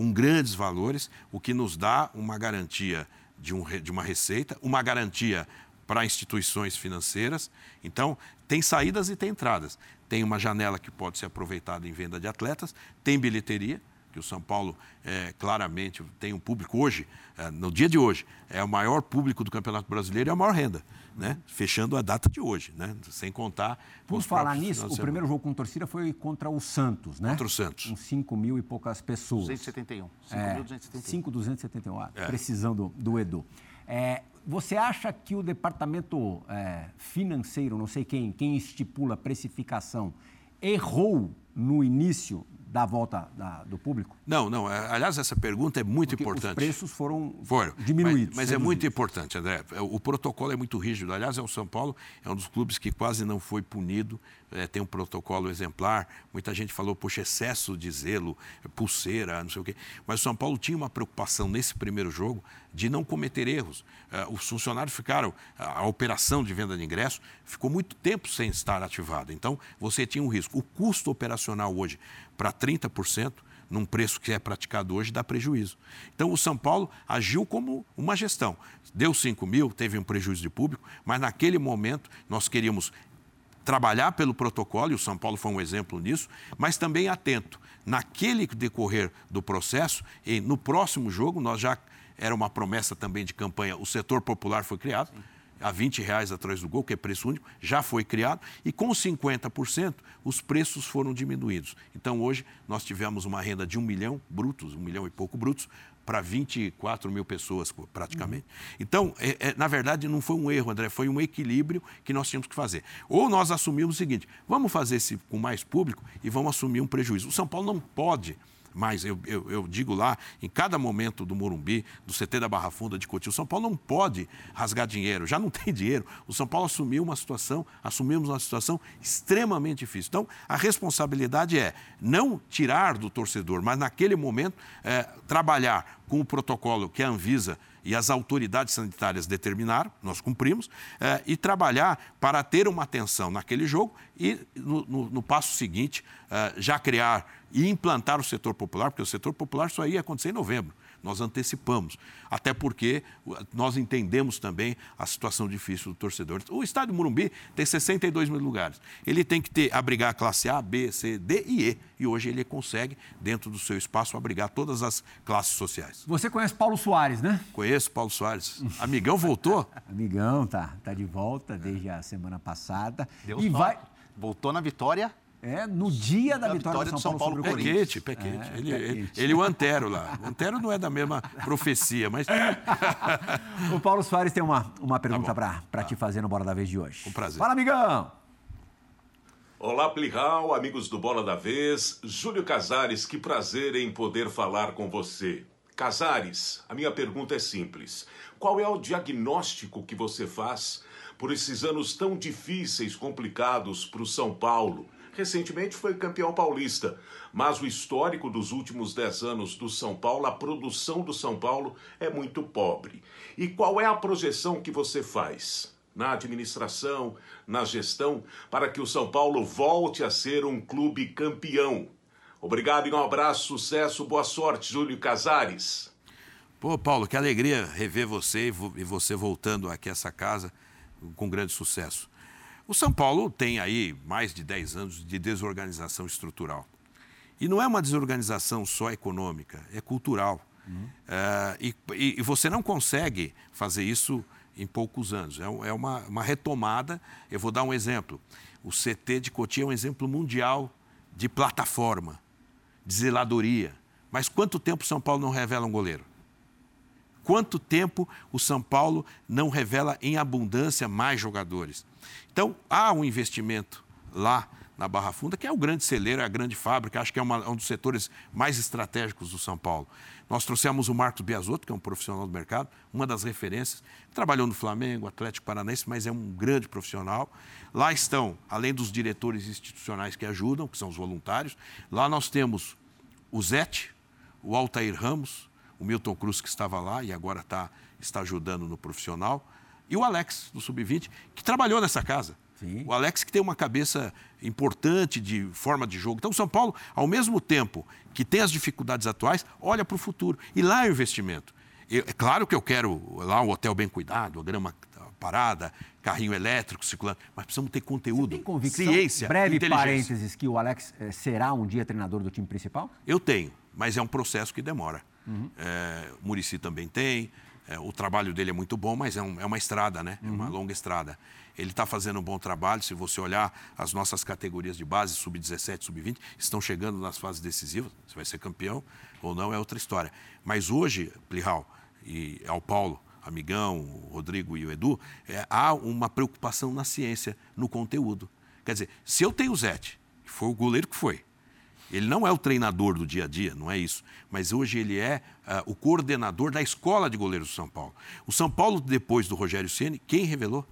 com grandes valores, o que nos dá uma garantia de, um, de uma receita, uma garantia para instituições financeiras. Então, tem saídas e tem entradas. Tem uma janela que pode ser aproveitada em venda de atletas, tem bilheteria, que o São Paulo é, claramente tem um público hoje, é, no dia de hoje, é o maior público do Campeonato Brasileiro e a maior renda, né? fechando a data de hoje, né? sem contar. Vamos falar nisso, o primeiro jogo com torcida foi contra o Santos, né? Contra o Santos. Com 5 mil e poucas pessoas. 271. 5.271. É, é, precisão do, do Edu. É, você acha que o departamento é, financeiro, não sei quem, quem estipula a precificação, errou no início da volta da, do público? Não, não. É, aliás, essa pergunta é muito Porque importante. Os preços foram, foram. diminuídos. Mas, mas é muito importante, André. O protocolo é muito rígido. Aliás, é o São Paulo é um dos clubes que quase não foi punido. É, tem um protocolo exemplar. Muita gente falou, poxa, excesso de zelo, pulseira, não sei o quê. Mas o São Paulo tinha uma preocupação nesse primeiro jogo de não cometer erros. É, os funcionários ficaram, a operação de venda de ingresso ficou muito tempo sem estar ativada. Então, você tinha um risco. O custo operacional hoje para 30%, num preço que é praticado hoje, dá prejuízo. Então, o São Paulo agiu como uma gestão. Deu 5 mil, teve um prejuízo de público, mas naquele momento nós queríamos trabalhar pelo protocolo, e o São Paulo foi um exemplo nisso, mas também atento. Naquele decorrer do processo, e no próximo jogo, nós já era uma promessa também de campanha, o setor popular foi criado. Sim a 20 reais atrás do gol, que é preço único, já foi criado, e com 50% os preços foram diminuídos. Então hoje nós tivemos uma renda de um milhão brutos, um milhão e pouco brutos, para 24 mil pessoas praticamente. Uhum. Então, é, é, na verdade, não foi um erro, André, foi um equilíbrio que nós tínhamos que fazer. Ou nós assumimos o seguinte: vamos fazer esse com mais público e vamos assumir um prejuízo. O São Paulo não pode mas eu, eu, eu, digo lá, em cada momento do Morumbi, do CT da Barra Funda, de Cotil, o São Paulo não pode rasgar dinheiro, já não tem dinheiro. O São Paulo assumiu uma situação, assumimos uma situação extremamente difícil. Então, a responsabilidade é não tirar do torcedor, mas naquele momento é, trabalhar com o protocolo que a Anvisa e as autoridades sanitárias determinaram, nós cumprimos, é, e trabalhar para ter uma atenção naquele jogo e, no, no, no passo seguinte, é, já criar e implantar o setor popular, porque o setor popular só ia acontecer em novembro nós antecipamos. Até porque nós entendemos também a situação difícil do torcedor. O estádio Morumbi tem 62 mil lugares. Ele tem que ter, abrigar a classe A, B, C, D e E. E hoje ele consegue, dentro do seu espaço, abrigar todas as classes sociais. Você conhece Paulo Soares, né? Conheço Paulo Soares. Amigão voltou? Amigão, tá, tá de volta desde a semana passada. Deu e sorte. vai Voltou na vitória é, no dia da, da vitória, vitória, do São, São Paulo, Paulo sobre o Corinthians. Pé quente, pé quente. É, ele, ele, ele, o Antero lá. O Antero não é da mesma profecia, mas... o Paulo Soares tem uma, uma pergunta tá para tá. te fazer no Bora da Vez de hoje. Um prazer. Fala, amigão! Olá, Plihal, amigos do Bola da Vez. Júlio Casares, que prazer em poder falar com você. Casares, a minha pergunta é simples. Qual é o diagnóstico que você faz por esses anos tão difíceis, complicados para o São Paulo? Recentemente foi campeão paulista, mas o histórico dos últimos 10 anos do São Paulo, a produção do São Paulo é muito pobre. E qual é a projeção que você faz na administração, na gestão, para que o São Paulo volte a ser um clube campeão? Obrigado e um abraço, sucesso, boa sorte, Júlio Casares. Pô, Paulo, que alegria rever você e você voltando aqui a essa casa com grande sucesso. O São Paulo tem aí mais de 10 anos de desorganização estrutural. E não é uma desorganização só econômica, é cultural. Uhum. É, e, e, você não consegue fazer isso em poucos anos. É, é uma, uma, retomada. Eu vou dar um exemplo. O CT de Cotia é um exemplo mundial de plataforma, de zeladoria. Mas quanto tempo São Paulo não revela um goleiro? Quanto tempo o São Paulo não revela em abundância mais jogadores? Então, há um investimento lá na Barra Funda, que é o grande celeiro, é a grande fábrica, acho que é uma, um dos setores mais estratégicos do São Paulo. Nós trouxemos o Marcos Biasotto, que é um profissional do mercado, uma das referências, trabalhou no Flamengo, Atlético Paranaense, mas é um grande profissional. Lá estão, além dos diretores institucionais que ajudam, que são os voluntários, lá nós temos o Zete, o Altair Ramos, o Milton Cruz, que estava lá e agora tá, está ajudando no profissional, e o Alex, do Sub-20, que trabalhou nessa casa. Sim. O Alex que tem uma cabeça importante de forma de jogo. Então, o São Paulo, ao mesmo tempo que tem as dificuldades atuais, olha para o futuro. E lá é o investimento. Eu, é claro que eu quero lá um hotel bem cuidado, a grama parada, carrinho elétrico circulando, mas precisamos ter conteúdo, tem convicção, ciência, breve parênteses, que o Alex eh, será um dia treinador do time principal? Eu tenho, mas é um processo que demora. Uhum. É, o Murici também tem. É, o trabalho dele é muito bom, mas é, um, é uma estrada, né? É uma uhum. longa estrada. Ele está fazendo um bom trabalho. Se você olhar as nossas categorias de base, sub-17, sub-20, estão chegando nas fases decisivas. Se vai ser campeão ou não é outra história. Mas hoje, Plihal e ao Paulo, Amigão, o Rodrigo e o Edu, é, há uma preocupação na ciência, no conteúdo. Quer dizer, se eu tenho o Zete, que foi o goleiro que foi, ele não é o treinador do dia a dia, não é isso. Mas hoje ele é uh, o coordenador da escola de goleiros do São Paulo. O São Paulo, depois do Rogério Ceni, quem revelou?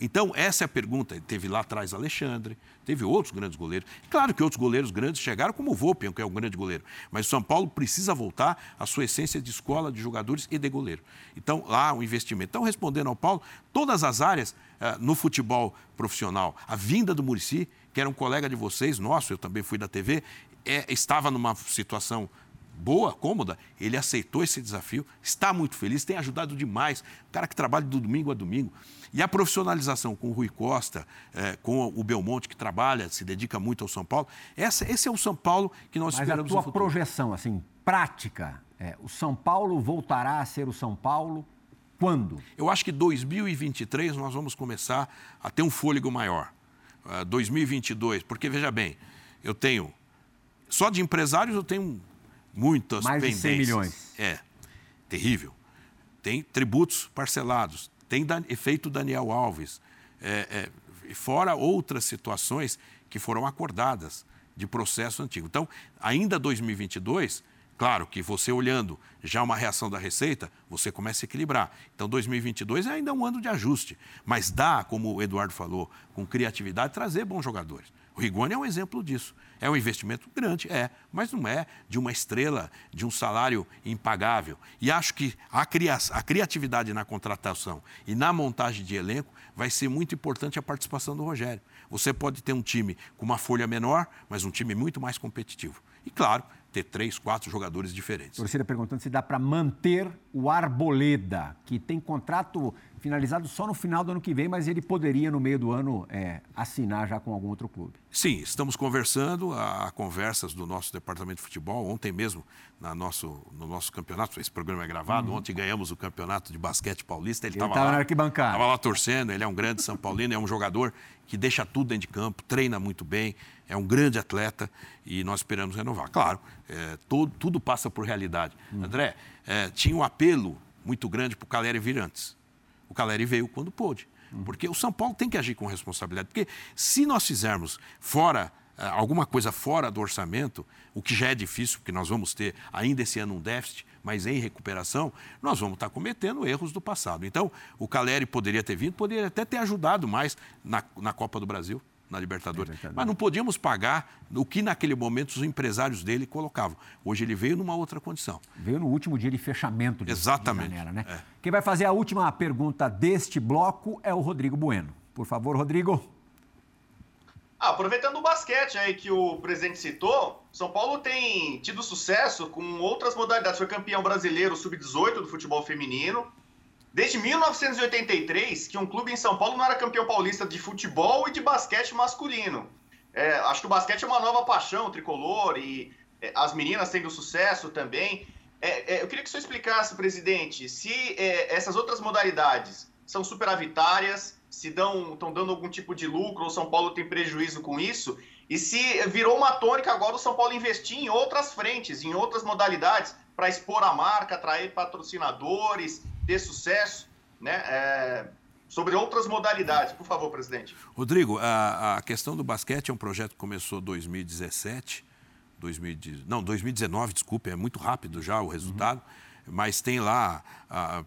Então, essa é a pergunta. Teve lá atrás Alexandre, teve outros grandes goleiros. Claro que outros goleiros grandes chegaram, como o Volpian, que é um grande goleiro. Mas o São Paulo precisa voltar à sua essência de escola de jogadores e de goleiro. Então, lá o investimento. Então, respondendo ao Paulo, todas as áreas uh, no futebol profissional, a vinda do Murici que era um colega de vocês, nosso, eu também fui da TV, é, estava numa situação boa, cômoda, ele aceitou esse desafio, está muito feliz, tem ajudado demais. O cara que trabalha do domingo a domingo. E a profissionalização com o Rui Costa, é, com o Belmonte, que trabalha, se dedica muito ao São Paulo, essa, esse é o São Paulo que nós Mas esperamos a tua projeção, assim, prática, é, o São Paulo voltará a ser o São Paulo quando? Eu acho que 2023 nós vamos começar a ter um fôlego maior. 2022, ah, porque veja bem, eu tenho só de empresários eu tenho muitas Mais pendências. De 100 milhões. É, terrível. Tem tributos parcelados, tem da, efeito Daniel Alves, é, é, fora outras situações que foram acordadas de processo antigo. Então, ainda 2022 Claro que você olhando já uma reação da Receita, você começa a equilibrar. Então, 2022 é ainda um ano de ajuste, mas dá, como o Eduardo falou, com criatividade, trazer bons jogadores. O Rigoni é um exemplo disso. É um investimento grande, é, mas não é de uma estrela, de um salário impagável. E acho que a, cria a criatividade na contratação e na montagem de elenco vai ser muito importante a participação do Rogério. Você pode ter um time com uma folha menor, mas um time muito mais competitivo. E, claro, ter três, quatro jogadores diferentes. Torcida perguntando se dá para manter o Arboleda, que tem contrato finalizado só no final do ano que vem, mas ele poderia, no meio do ano, é, assinar já com algum outro clube. Sim, estamos conversando, há conversas do nosso departamento de futebol. Ontem mesmo, na nosso, no nosso campeonato, esse programa é gravado, uhum. ontem ganhamos o campeonato de basquete paulista. Ele estava lá, na arquibancada. Estava lá torcendo, ele é um grande São Paulino, é um jogador que deixa tudo dentro de campo, treina muito bem, é um grande atleta e nós esperamos renovar. Claro, é, todo, tudo passa por realidade. Uhum. André, é, tinha um apelo muito grande para o Caleri vir antes. O Caleri veio quando pôde. Porque o São Paulo tem que agir com responsabilidade. Porque se nós fizermos fora eh, alguma coisa fora do orçamento, o que já é difícil, porque nós vamos ter ainda esse ano um déficit, mas em recuperação, nós vamos estar cometendo erros do passado. Então, o Caleri poderia ter vindo, poderia até ter ajudado mais na, na Copa do Brasil. Na Libertadores. Libertadores. Mas não podíamos pagar o que naquele momento os empresários dele colocavam. Hoje ele veio numa outra condição. Veio no último dia de fechamento de, Exatamente. de janeiro, né? É. Quem vai fazer a última pergunta deste bloco é o Rodrigo Bueno. Por favor, Rodrigo. Ah, aproveitando o basquete aí que o presidente citou, São Paulo tem tido sucesso com outras modalidades. Foi campeão brasileiro sub-18 do futebol feminino. Desde 1983, que um clube em São Paulo não era campeão paulista de futebol e de basquete masculino. É, acho que o basquete é uma nova paixão tricolor e é, as meninas tendo sucesso também. É, é eu queria que o senhor explicasse, presidente, se é, essas outras modalidades são superavitárias, se estão dando algum tipo de lucro, ou São Paulo tem prejuízo com isso, e se virou uma tônica agora o São Paulo investir em outras frentes, em outras modalidades, para expor a marca, atrair patrocinadores, ter sucesso, né? É, sobre outras modalidades. Por favor, presidente. Rodrigo, a, a questão do basquete é um projeto que começou em 2017, 2000, não, 2019, desculpe, é muito rápido já o resultado. Uhum mas tem lá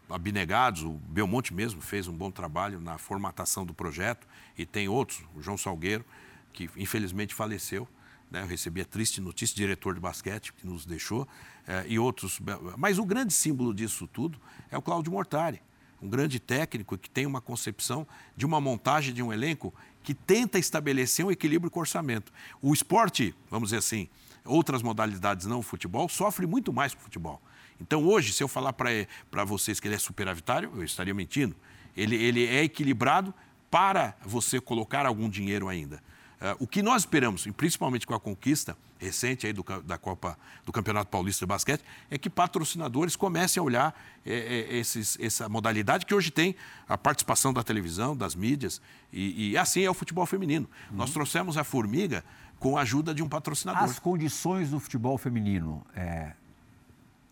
abnegados, o Belmonte mesmo fez um bom trabalho na formatação do projeto, e tem outros, o João Salgueiro, que infelizmente faleceu. Né? Eu recebi a triste notícia, diretor de basquete, que nos deixou, eh, e outros. Mas o grande símbolo disso tudo é o Cláudio Mortari, um grande técnico que tem uma concepção de uma montagem de um elenco que tenta estabelecer um equilíbrio com o orçamento. O esporte, vamos dizer assim, outras modalidades não o futebol, sofre muito mais que o futebol. Então, hoje, se eu falar para vocês que ele é superavitário, eu estaria mentindo. Ele, ele é equilibrado para você colocar algum dinheiro ainda. Uh, o que nós esperamos, principalmente com a conquista recente aí do, da Copa do Campeonato Paulista de Basquete, é que patrocinadores comecem a olhar é, é, esses, essa modalidade que hoje tem a participação da televisão, das mídias, e, e assim é o futebol feminino. Uhum. Nós trouxemos a Formiga com a ajuda de um patrocinador. As condições do futebol feminino é,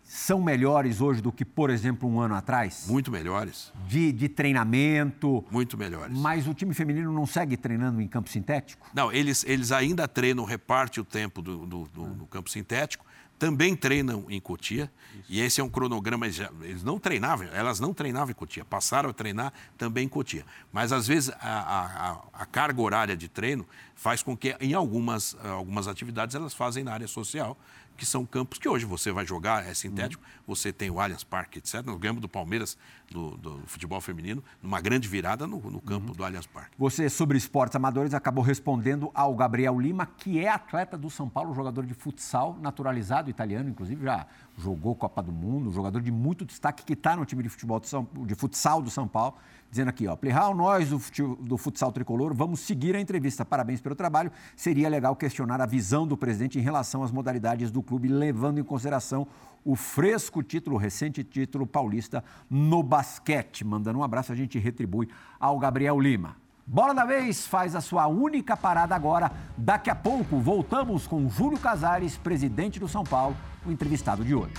são melhores hoje do que, por exemplo, um ano atrás? Muito melhores. De, de treinamento? Muito melhores. Mas o time feminino não segue treinando em campo sintético? Não, eles, eles ainda treinam, reparte o tempo do, do, do, do campo sintético, também treinam em Cotia, Isso. e esse é um cronograma, eles não treinavam, elas não treinavam em Cotia, passaram a treinar também em Cotia. Mas, às vezes, a, a, a carga horária de treino faz com que, em algumas, algumas atividades, elas fazem na área social, que são campos que hoje você vai jogar, é sintético, uhum. você tem o Allianz Parque, etc. Nós ganhamos do Palmeiras, do, do, futebol feminino, numa grande virada no, no campo uhum. do Allianz Parque. Você, sobre esportes amadores, acabou respondendo ao Gabriel Lima, que é atleta do São Paulo, jogador de futsal, naturalizado italiano, inclusive já jogou Copa do Mundo, jogador de muito destaque, que está no time de, futebol de, São, de futsal do São Paulo dizendo aqui, ó, Plihal, nós do, do futsal tricolor vamos seguir a entrevista. Parabéns pelo trabalho. Seria legal questionar a visão do presidente em relação às modalidades do clube, levando em consideração o fresco título, o recente título paulista no basquete. Mandando um abraço, a gente retribui ao Gabriel Lima. Bola da Vez faz a sua única parada agora. Daqui a pouco voltamos com Júlio Casares, presidente do São Paulo, o entrevistado de hoje.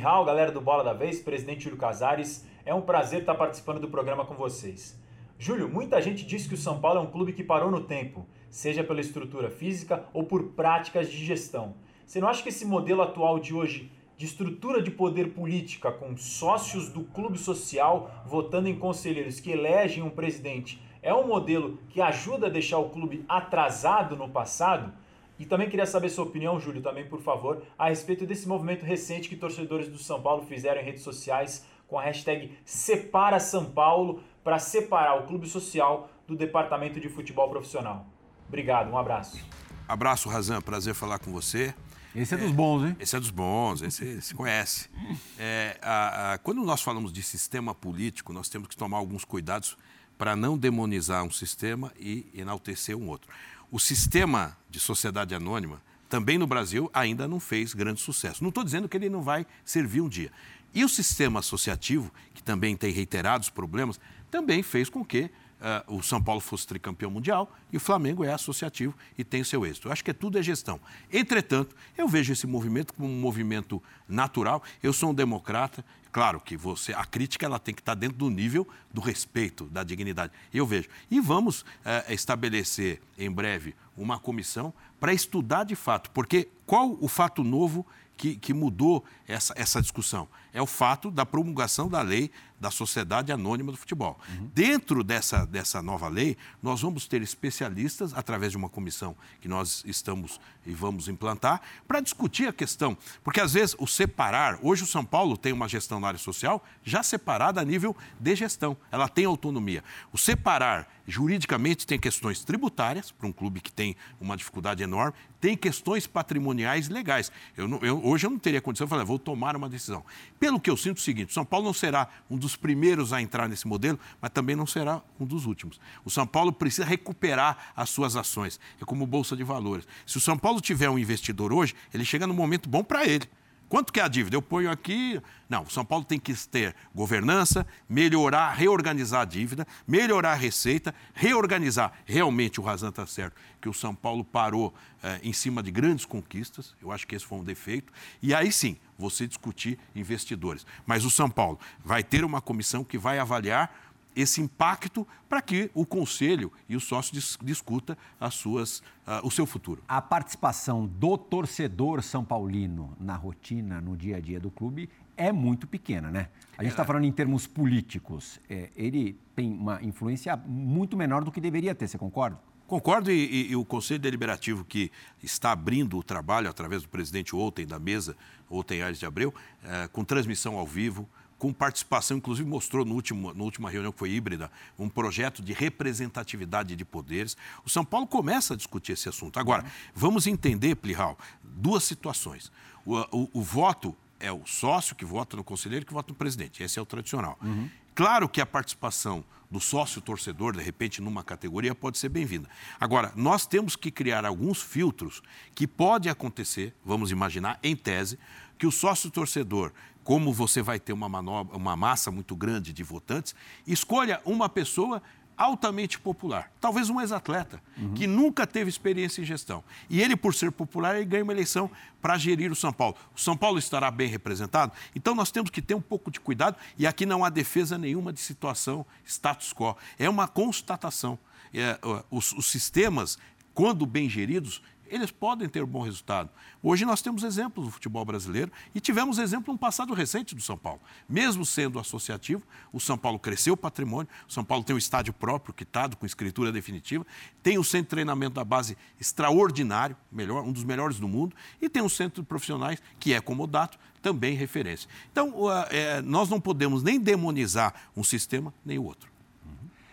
Plihal, galera do Bola da Vez, presidente Júlio Casares. É um prazer estar participando do programa com vocês. Júlio, muita gente diz que o São Paulo é um clube que parou no tempo, seja pela estrutura física ou por práticas de gestão. Você não acha que esse modelo atual de hoje, de estrutura de poder política, com sócios do clube social votando em conselheiros que elegem um presidente, é um modelo que ajuda a deixar o clube atrasado no passado? E também queria saber sua opinião, Júlio, também por favor, a respeito desse movimento recente que torcedores do São Paulo fizeram em redes sociais com a hashtag Separa São Paulo para separar o clube social do departamento de futebol profissional. Obrigado, um abraço. Abraço, Razan, prazer falar com você. Esse é dos bons, hein? Esse é dos bons, esse se conhece. É, a, a, quando nós falamos de sistema político, nós temos que tomar alguns cuidados para não demonizar um sistema e enaltecer um outro. O sistema de sociedade anônima, também no Brasil, ainda não fez grande sucesso. Não estou dizendo que ele não vai servir um dia. E o sistema associativo, que também tem reiterados problemas, também fez com que uh, o São Paulo fosse tricampeão mundial e o Flamengo é associativo e tem seu êxito. Eu acho que é tudo é gestão. Entretanto, eu vejo esse movimento como um movimento natural. Eu sou um democrata. Claro que você, a crítica ela tem que estar dentro do nível do respeito, da dignidade. Eu vejo. E vamos uh, estabelecer em breve uma comissão para estudar de fato, porque qual o fato novo que, que mudou essa, essa discussão? É o fato da promulgação da lei da Sociedade Anônima do Futebol. Uhum. Dentro dessa, dessa nova lei, nós vamos ter especialistas, através de uma comissão que nós estamos e vamos implantar, para discutir a questão. Porque, às vezes, o separar. Hoje, o São Paulo tem uma gestão na área social já separada a nível de gestão. Ela tem autonomia. O separar juridicamente tem questões tributárias, para um clube que tem uma dificuldade enorme, tem questões patrimoniais legais. Eu, eu, hoje eu não teria condição de falar, vou tomar uma decisão. Pelo que eu sinto o seguinte, São Paulo não será um dos primeiros a entrar nesse modelo, mas também não será um dos últimos. O São Paulo precisa recuperar as suas ações. É como bolsa de valores. Se o São Paulo tiver um investidor hoje, ele chega no momento bom para ele. Quanto que é a dívida? Eu ponho aqui. Não, o São Paulo tem que ter governança, melhorar, reorganizar a dívida, melhorar a receita, reorganizar. Realmente o Razan está certo, que o São Paulo parou eh, em cima de grandes conquistas. Eu acho que esse foi um defeito. E aí sim, você discutir investidores. Mas o São Paulo vai ter uma comissão que vai avaliar esse impacto para que o conselho e o sócio dis discuta as suas, uh, o seu futuro. A participação do torcedor são paulino na rotina, no dia a dia do clube, é muito pequena, né? A gente está é. falando em termos políticos. É, ele tem uma influência muito menor do que deveria ter, você concorda? Concordo, e, e, e, o Conselho Deliberativo que está abrindo o trabalho através do presidente ontem da mesa, ontem Aires de Abreu, é, com transmissão ao vivo, com participação, inclusive mostrou no último, na última reunião que foi híbrida, um projeto de representatividade de poderes. O São Paulo começa a discutir esse assunto. Agora, vamos entender, Plihal, duas situações. O, o, o, voto é o sócio que vota no conselheiro que vota no presidente. Esse é o tradicional. Uhum. Claro que a participação do sócio torcedor, de repente, numa categoria, pode ser bem-vinda. Agora, nós temos que criar alguns filtros que pode acontecer, vamos imaginar, em tese, que o sócio torcedor como você vai ter uma, manobra, uma massa muito grande de votantes, escolha uma pessoa altamente popular, talvez um ex-atleta, uhum. que nunca teve experiência em gestão. E ele, por ser popular, ele ganha uma eleição para gerir o São Paulo. O São Paulo estará bem representado? Então nós temos que ter um pouco de cuidado e aqui não há defesa nenhuma de situação status quo. É uma constatação. É, os, os sistemas, quando bem geridos, eles podem ter um bom resultado. Hoje nós temos exemplos do futebol brasileiro e tivemos exemplo no passado recente do São Paulo. Mesmo sendo associativo, o São Paulo cresceu o patrimônio, o São Paulo tem um estádio próprio, quitado, com escritura definitiva, tem um centro de treinamento da base extraordinário, melhor, um dos melhores do mundo, e tem um centro de profissionais que é comodato, também referência. Então, é, nós não podemos nem demonizar um sistema nem o outro.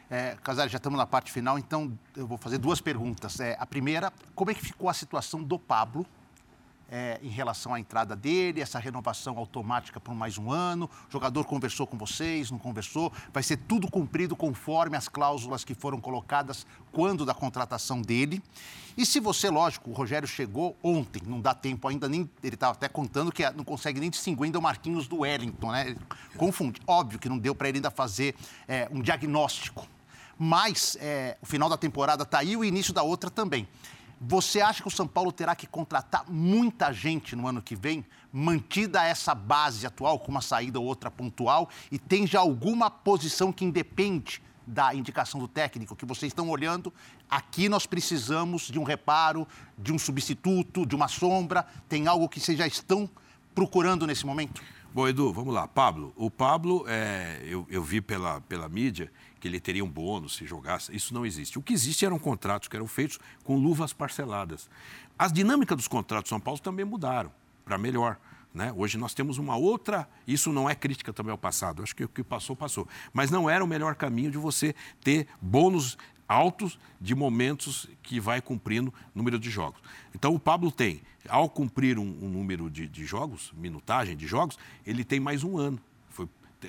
É, já estamos na parte final, então eu vou fazer duas perguntas. É, a primeira, como é que ficou a situação do Pablo é, em relação à entrada dele, essa renovação automática por mais um ano? O jogador conversou com vocês, não conversou? Vai ser tudo cumprido conforme as cláusulas que foram colocadas quando da contratação dele? E se você, lógico, o Rogério chegou ontem, não dá tempo ainda, nem ele estava até contando que não consegue nem distinguir ainda o Marquinhos do Wellington, né? Confunde. Óbvio que não deu para ele ainda fazer é, um diagnóstico mas é, o final da temporada está aí o início da outra também. Você acha que o São Paulo terá que contratar muita gente no ano que vem, mantida essa base atual, com uma saída ou outra pontual, e tem já alguma posição que independe da indicação do técnico, que vocês estão olhando, aqui nós precisamos de um reparo, de um substituto, de uma sombra, tem algo que vocês já estão procurando nesse momento? Bom, Edu, vamos lá. Pablo. O Pablo, é, eu, eu, vi pela, pela mídia ele teria um bônus se jogasse. Isso não existe. O que existe eram contratos que eram feitos com luvas parceladas. As dinâmicas dos contratos de São Paulo também mudaram para melhor. Né? Hoje nós temos uma outra. Isso não é crítica também ao passado. Acho que o que passou, passou. Mas não era o melhor caminho de você ter bônus altos de momentos que vai cumprindo número de jogos. Então o Pablo tem, ao cumprir um, um número de, de jogos, minutagem de jogos, ele tem mais um ano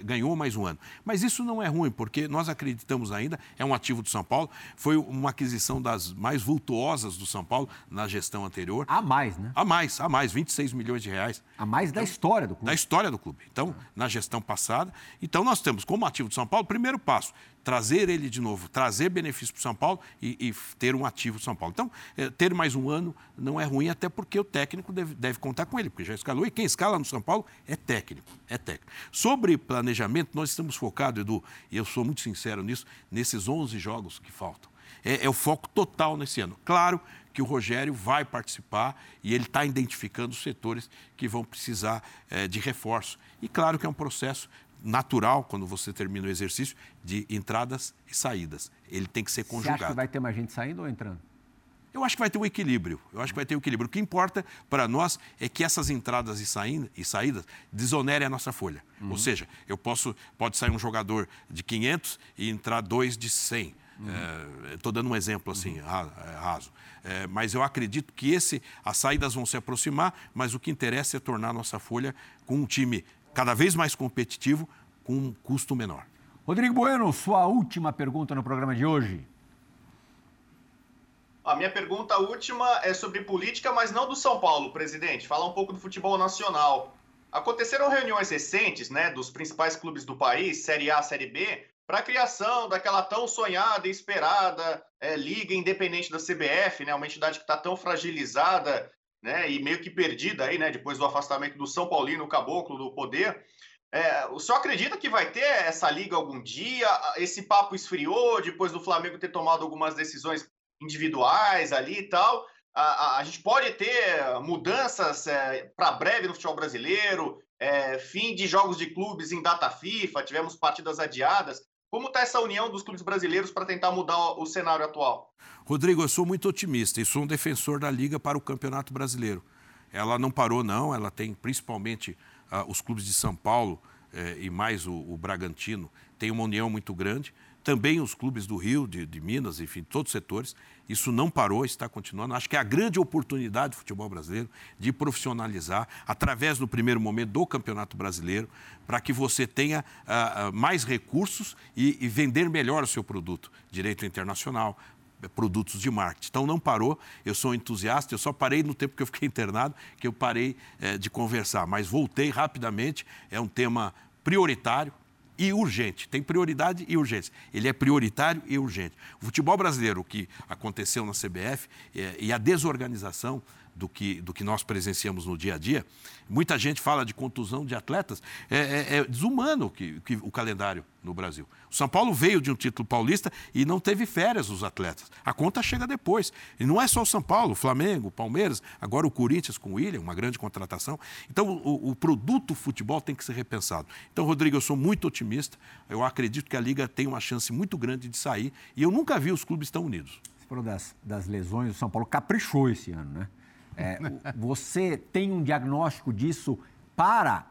ganhou mais um ano. Mas isso não é ruim, porque nós acreditamos ainda, é um ativo do São Paulo, foi uma aquisição das mais vultuosas do São Paulo na gestão anterior. A mais, né? A mais, a mais, 26 milhões de reais. A mais da então, história do clube. Da história do clube. Então, na gestão passada. Então, nós temos como ativo do São Paulo, primeiro passo, trazer ele de novo, trazer benefício para o São Paulo e, e, ter um ativo São Paulo. Então, é, ter mais um ano não é ruim, até porque o técnico deve, deve, contar com ele, porque já escalou, e quem escala no São Paulo é técnico, é técnico. Sobre planejamento, nós estamos focados, Edu, e eu sou muito sincero nisso, nesses 11 jogos que faltam. É, é o foco total nesse ano. Claro que o Rogério vai participar e ele está identificando os setores que vão precisar é, de reforço. E claro que é um processo natural, quando você termina o exercício, de entradas e saídas. Ele tem que ser conjugado. Você acha que vai ter mais gente saindo ou entrando? Eu acho que vai ter um equilíbrio. Eu acho que vai ter um equilíbrio. O que importa para nós é que essas entradas e, saída, e saídas desonerem a nossa folha. Uhum. Ou seja, eu posso pode sair um jogador de 500 e entrar dois de 100. Uhum. Estou é, dando um exemplo assim, uhum. É, raso. É, mas eu acredito que esse, as saídas vão se aproximar, mas o que interessa é tornar a nossa folha com um time cada vez mais competitivo com um custo menor. Rodrigo Bueno, sua última pergunta no programa de hoje. A minha pergunta última é sobre política, mas não do São Paulo, presidente. Falar um pouco do futebol nacional. Aconteceram reuniões recentes, né, dos principais clubes do país, Série A, Série B, para a criação daquela tão sonhada e esperada é, liga independente da CBF, né, uma entidade que está tão fragilizada né, e meio que perdida aí, né, depois do afastamento do São Paulino Caboclo do poder. É, o senhor acredita que vai ter essa liga algum dia? Esse papo esfriou depois do Flamengo ter tomado algumas decisões individuais ali e tal. A, a, a gente pode ter mudanças é, para breve no futebol brasileiro, é, fim de jogos de clubes em data FIFA, tivemos partidas adiadas. Como está essa união dos clubes brasileiros para tentar mudar o, cenário atual? Rodrigo, eu sou muito otimista e sou um defensor da Liga para o Campeonato Brasileiro. Ela não parou, não, ela tem principalmente ah, os clubes de São Paulo eh, e mais o, o, Bragantino, tem uma união muito grande. Também os clubes do Rio, de, de, Minas, enfim, todos os setores. Isso não parou, está continuando. Acho que é a grande oportunidade do futebol brasileiro de profissionalizar, através, no primeiro momento, do Campeonato Brasileiro, para que você tenha ah mais recursos e, e vender melhor o seu produto. Direito internacional, produtos de marketing. Então não parou, eu sou entusiasta, eu só parei no tempo que eu fiquei internado, que eu parei é, de conversar, mas voltei rapidamente, é um tema prioritário e urgente, tem prioridade e urgência. Ele é prioritário e urgente. O futebol brasileiro, o que aconteceu na CBF é, e a desorganização do que, do que nós presenciamos no dia a dia. Muita gente fala de contusão de atletas. É, é, é desumano que, que, o calendário no Brasil. O São Paulo veio de um título paulista e não teve férias os atletas. A conta chega depois. E não é só o São Paulo, o Flamengo, o Palmeiras, agora o Corinthians com o William, uma grande contratação. Então, o, o produto futebol tem que ser repensado. Então, Rodrigo, eu sou muito otimista. Eu acredito que a Liga tem uma chance muito grande de sair. E eu nunca vi os clubes tão unidos. Você falou das, das lesões, o São Paulo caprichou esse ano, né? É, você tem um diagnóstico disso para,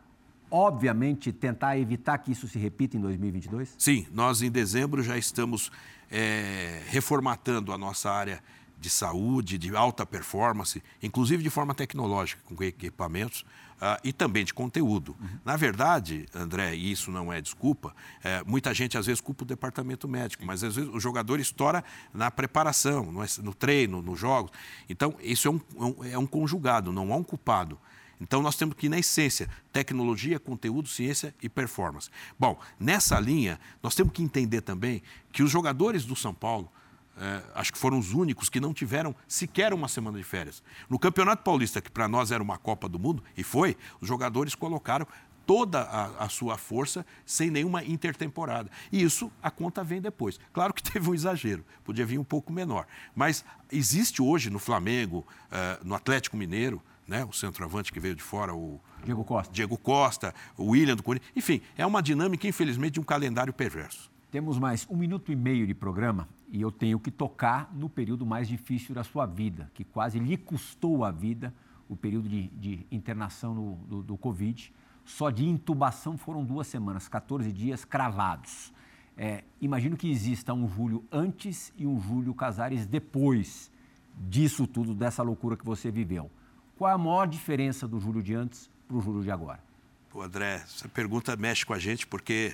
obviamente, tentar evitar que isso se repita em 2022? Sim, nós em dezembro já estamos é, reformatando a nossa área de saúde, de alta performance, inclusive de forma tecnológica, com equipamentos, uh, e também de conteúdo. Uhum. Na verdade, André, e isso não é desculpa, é, muita gente às vezes culpa o departamento médico, mas às vezes o jogador estoura na preparação, no, no treino, nos jogos. Então, isso é um, é, é um conjugado, não há um culpado. Então, nós temos que ir na essência: tecnologia, conteúdo, ciência e performance. Bom, nessa linha, nós temos que entender também que os jogadores do São Paulo é, acho que foram os únicos que não tiveram sequer uma semana de férias. No Campeonato Paulista, que para nós era uma Copa do Mundo, e foi, os jogadores colocaram toda a, a, sua força sem nenhuma intertemporada. E isso, a conta vem depois. Claro que teve um exagero, podia vir um pouco menor. Mas existe hoje no Flamengo, uh, no Atlético Mineiro, né, o centroavante que veio de fora, o Diego Costa, Diego Costa o William do Corinthians. Enfim, é uma dinâmica, infelizmente, de um calendário perverso. Temos mais um minuto e meio de programa e eu tenho que tocar no período mais difícil da sua vida, que quase lhe custou a vida, o período de, de internação no, do, do Covid. Só de intubação foram duas semanas, 14 dias cravados. É, imagino que exista um Júlio antes e um Júlio Casares depois disso tudo, dessa loucura que você viveu. Qual a maior diferença do Júlio de antes para o Júlio de agora? Pô, André, essa pergunta mexe com a gente porque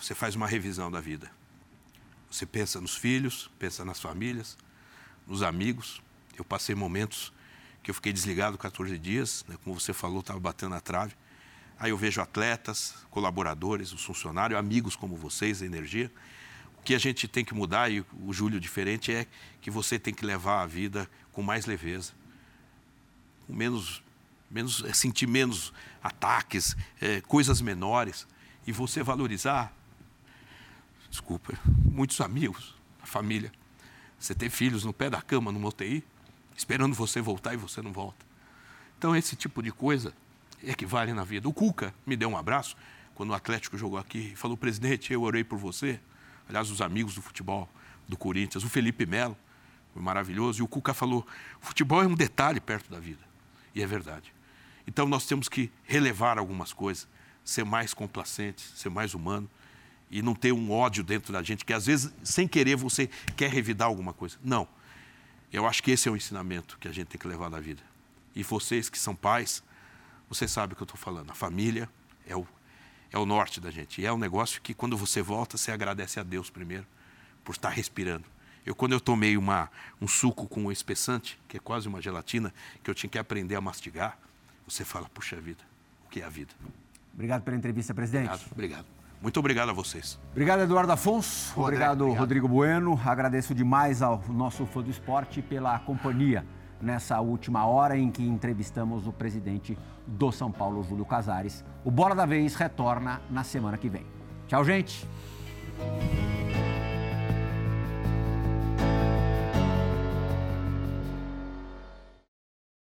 você faz uma revisão da vida. Você pensa nos filhos, pensa nas famílias, nos amigos. Eu passei momentos que eu fiquei desligado 14 dias, né? como você falou, estava batendo na trave. Aí eu vejo atletas, colaboradores, os funcionários, amigos como vocês, a energia. O que a gente tem que mudar, e o Júlio diferente, é que você tem que levar a vida com mais leveza, com menos, menos é, sentir menos ataques, é, coisas menores, e você valorizar, desculpa, muitos amigos, a família. Você ter filhos no pé da cama, numa UTI, esperando você voltar e você não volta. Então, esse tipo de coisa é que vale na vida. O Cuca me deu um abraço quando o Atlético jogou aqui e falou: presidente, eu orei por você. Aliás, os amigos do futebol do Corinthians, o Felipe Melo, foi maravilhoso. E o Cuca falou: futebol é um detalhe perto da vida. E é verdade. Então, nós temos que relevar algumas coisas, ser mais complacentes, ser mais humano e não ter um ódio dentro da gente, que às vezes, sem querer, você quer revidar alguma coisa. Não. Eu acho que esse é o ensinamento que a gente tem que levar na vida. E vocês que são pais, você sabe o que eu estou falando. A família é o, é o norte da gente. E é um negócio que, quando você volta, você agradece a Deus primeiro por estar respirando. Eu, quando eu tomei uma, um suco com um espessante, que é quase uma gelatina, que eu tinha que aprender a mastigar, você fala, puxa vida, o que é a vida? Obrigado pela entrevista, presidente. Obrigado, obrigado. Muito obrigado a vocês. Obrigado, Eduardo Afonso. Obrigado, obrigado, Rodrigo Bueno. Agradeço demais ao nosso fã do esporte pela companhia nessa última hora em que entrevistamos o presidente do São Paulo, Júlio Casares. O Bola da Vez retorna na semana que vem. Tchau, gente.